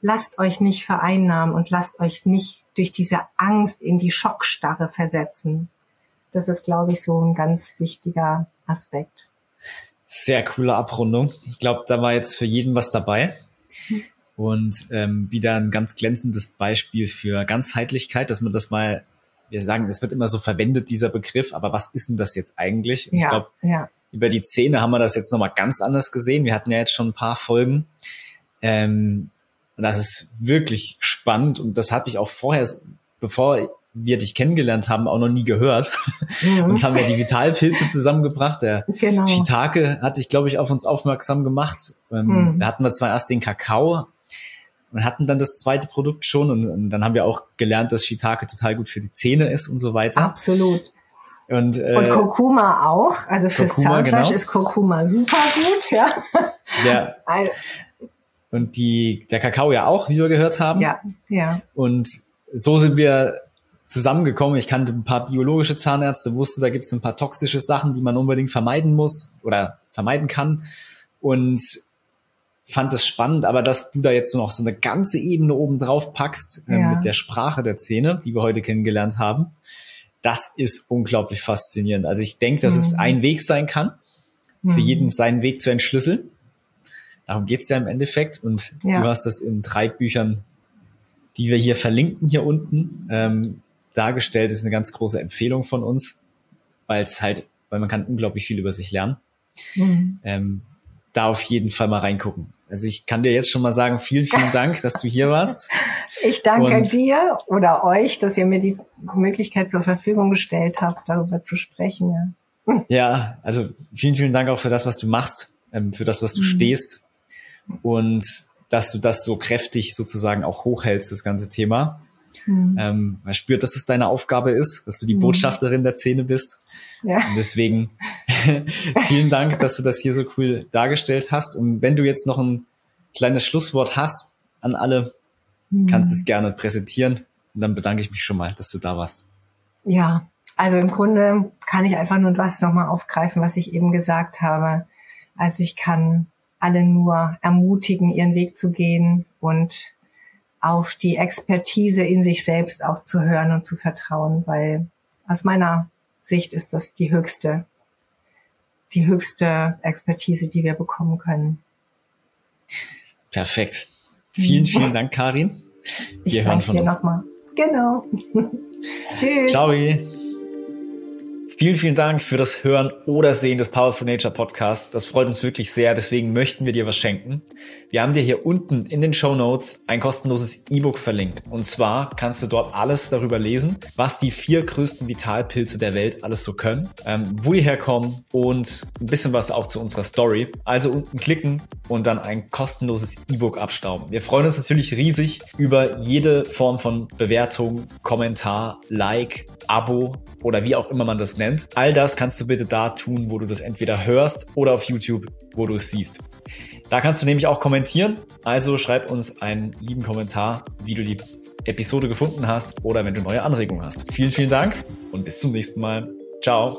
Speaker 2: Lasst euch nicht vereinnahmen und lasst euch nicht durch diese Angst in die Schockstarre versetzen. Das ist, glaube ich, so ein ganz wichtiger Aspekt.
Speaker 1: Sehr coole Abrundung. Ich glaube, da war jetzt für jeden was dabei. Und ähm, wieder ein ganz glänzendes Beispiel für Ganzheitlichkeit, dass man das mal, wir sagen, es wird immer so verwendet, dieser Begriff, aber was ist denn das jetzt eigentlich? Und ja, ich glaube, ja. über die Zähne haben wir das jetzt nochmal ganz anders gesehen. Wir hatten ja jetzt schon ein paar Folgen. Ähm, und das ist wirklich spannend und das hatte ich auch vorher, bevor wir dich kennengelernt haben, auch noch nie gehört. Mhm. Uns haben ja die Vitalpilze zusammengebracht. Der genau. Shiitake hat dich, glaube ich, auf uns aufmerksam gemacht. Ähm, mhm. Da hatten wir zwar erst den Kakao und hatten dann das zweite Produkt schon und, und, dann haben wir auch gelernt, dass Shiitake total gut für die Zähne ist und so weiter.
Speaker 2: Absolut. Und, äh, und Kurkuma auch. Also fürs Kurkuma, Zahnfleisch genau. ist Kurkuma super gut, ja.
Speaker 1: Ja. Und die, der Kakao ja auch, wie wir gehört haben.
Speaker 2: Ja, ja.
Speaker 1: Und so sind wir zusammengekommen. Ich kannte ein paar biologische Zahnärzte, wusste, da gibt es ein paar toxische Sachen, die man unbedingt vermeiden muss oder vermeiden kann. Und fand es spannend, aber dass du da jetzt noch so eine ganze Ebene oben drauf packst äh, ja. mit der Sprache der Zähne, die wir heute kennengelernt haben, das ist unglaublich faszinierend. Also ich denke, dass mhm. es ein Weg sein kann, für mhm. jeden seinen Weg zu entschlüsseln. Darum geht's ja im Endeffekt. Und ja. du hast das in drei Büchern, die wir hier verlinken, hier unten, ähm, dargestellt. Ist eine ganz große Empfehlung von uns, weil es halt, weil man kann unglaublich viel über sich lernen. Mhm. Ähm, da auf jeden Fall mal reingucken. Also ich kann dir jetzt schon mal sagen, vielen, vielen Dank, dass du hier warst.
Speaker 2: Ich danke Und dir oder euch, dass ihr mir die Möglichkeit zur Verfügung gestellt habt, darüber zu sprechen.
Speaker 1: Ja, ja also vielen, vielen Dank auch für das, was du machst, ähm, für das, was du mhm. stehst und dass du das so kräftig sozusagen auch hochhältst, das ganze Thema. Mhm. Ähm, man spürt, dass es deine Aufgabe ist, dass du die mhm. Botschafterin der Szene bist. Ja. Und deswegen vielen Dank, dass du das hier so cool dargestellt hast. Und wenn du jetzt noch ein kleines Schlusswort hast an alle, mhm. kannst du es gerne präsentieren. Und dann bedanke ich mich schon mal, dass du da warst.
Speaker 2: Ja, also im Grunde kann ich einfach nur was nochmal aufgreifen, was ich eben gesagt habe. Also ich kann alle nur ermutigen, ihren Weg zu gehen und auf die Expertise in sich selbst auch zu hören und zu vertrauen, weil aus meiner Sicht ist das die höchste, die höchste Expertise, die wir bekommen können.
Speaker 1: Perfekt. Vielen, vielen Dank, Karin.
Speaker 2: Wir ich hören von dir nochmal. Genau. Tschüss. Ciao.
Speaker 1: Vielen, vielen Dank für das Hören oder Sehen des Powerful Nature Podcasts. Das freut uns wirklich sehr. Deswegen möchten wir dir was schenken. Wir haben dir hier unten in den Show Notes ein kostenloses E-Book verlinkt. Und zwar kannst du dort alles darüber lesen, was die vier größten Vitalpilze der Welt alles so können, ähm, wo die herkommen und ein bisschen was auch zu unserer Story. Also unten klicken und dann ein kostenloses E-Book abstauben. Wir freuen uns natürlich riesig über jede Form von Bewertung, Kommentar, Like, Abo oder wie auch immer man das nennt. All das kannst du bitte da tun, wo du das entweder hörst oder auf YouTube, wo du es siehst. Da kannst du nämlich auch kommentieren. Also schreib uns einen lieben Kommentar, wie du die Episode gefunden hast oder wenn du neue Anregungen hast. Vielen, vielen Dank und bis zum nächsten Mal. Ciao.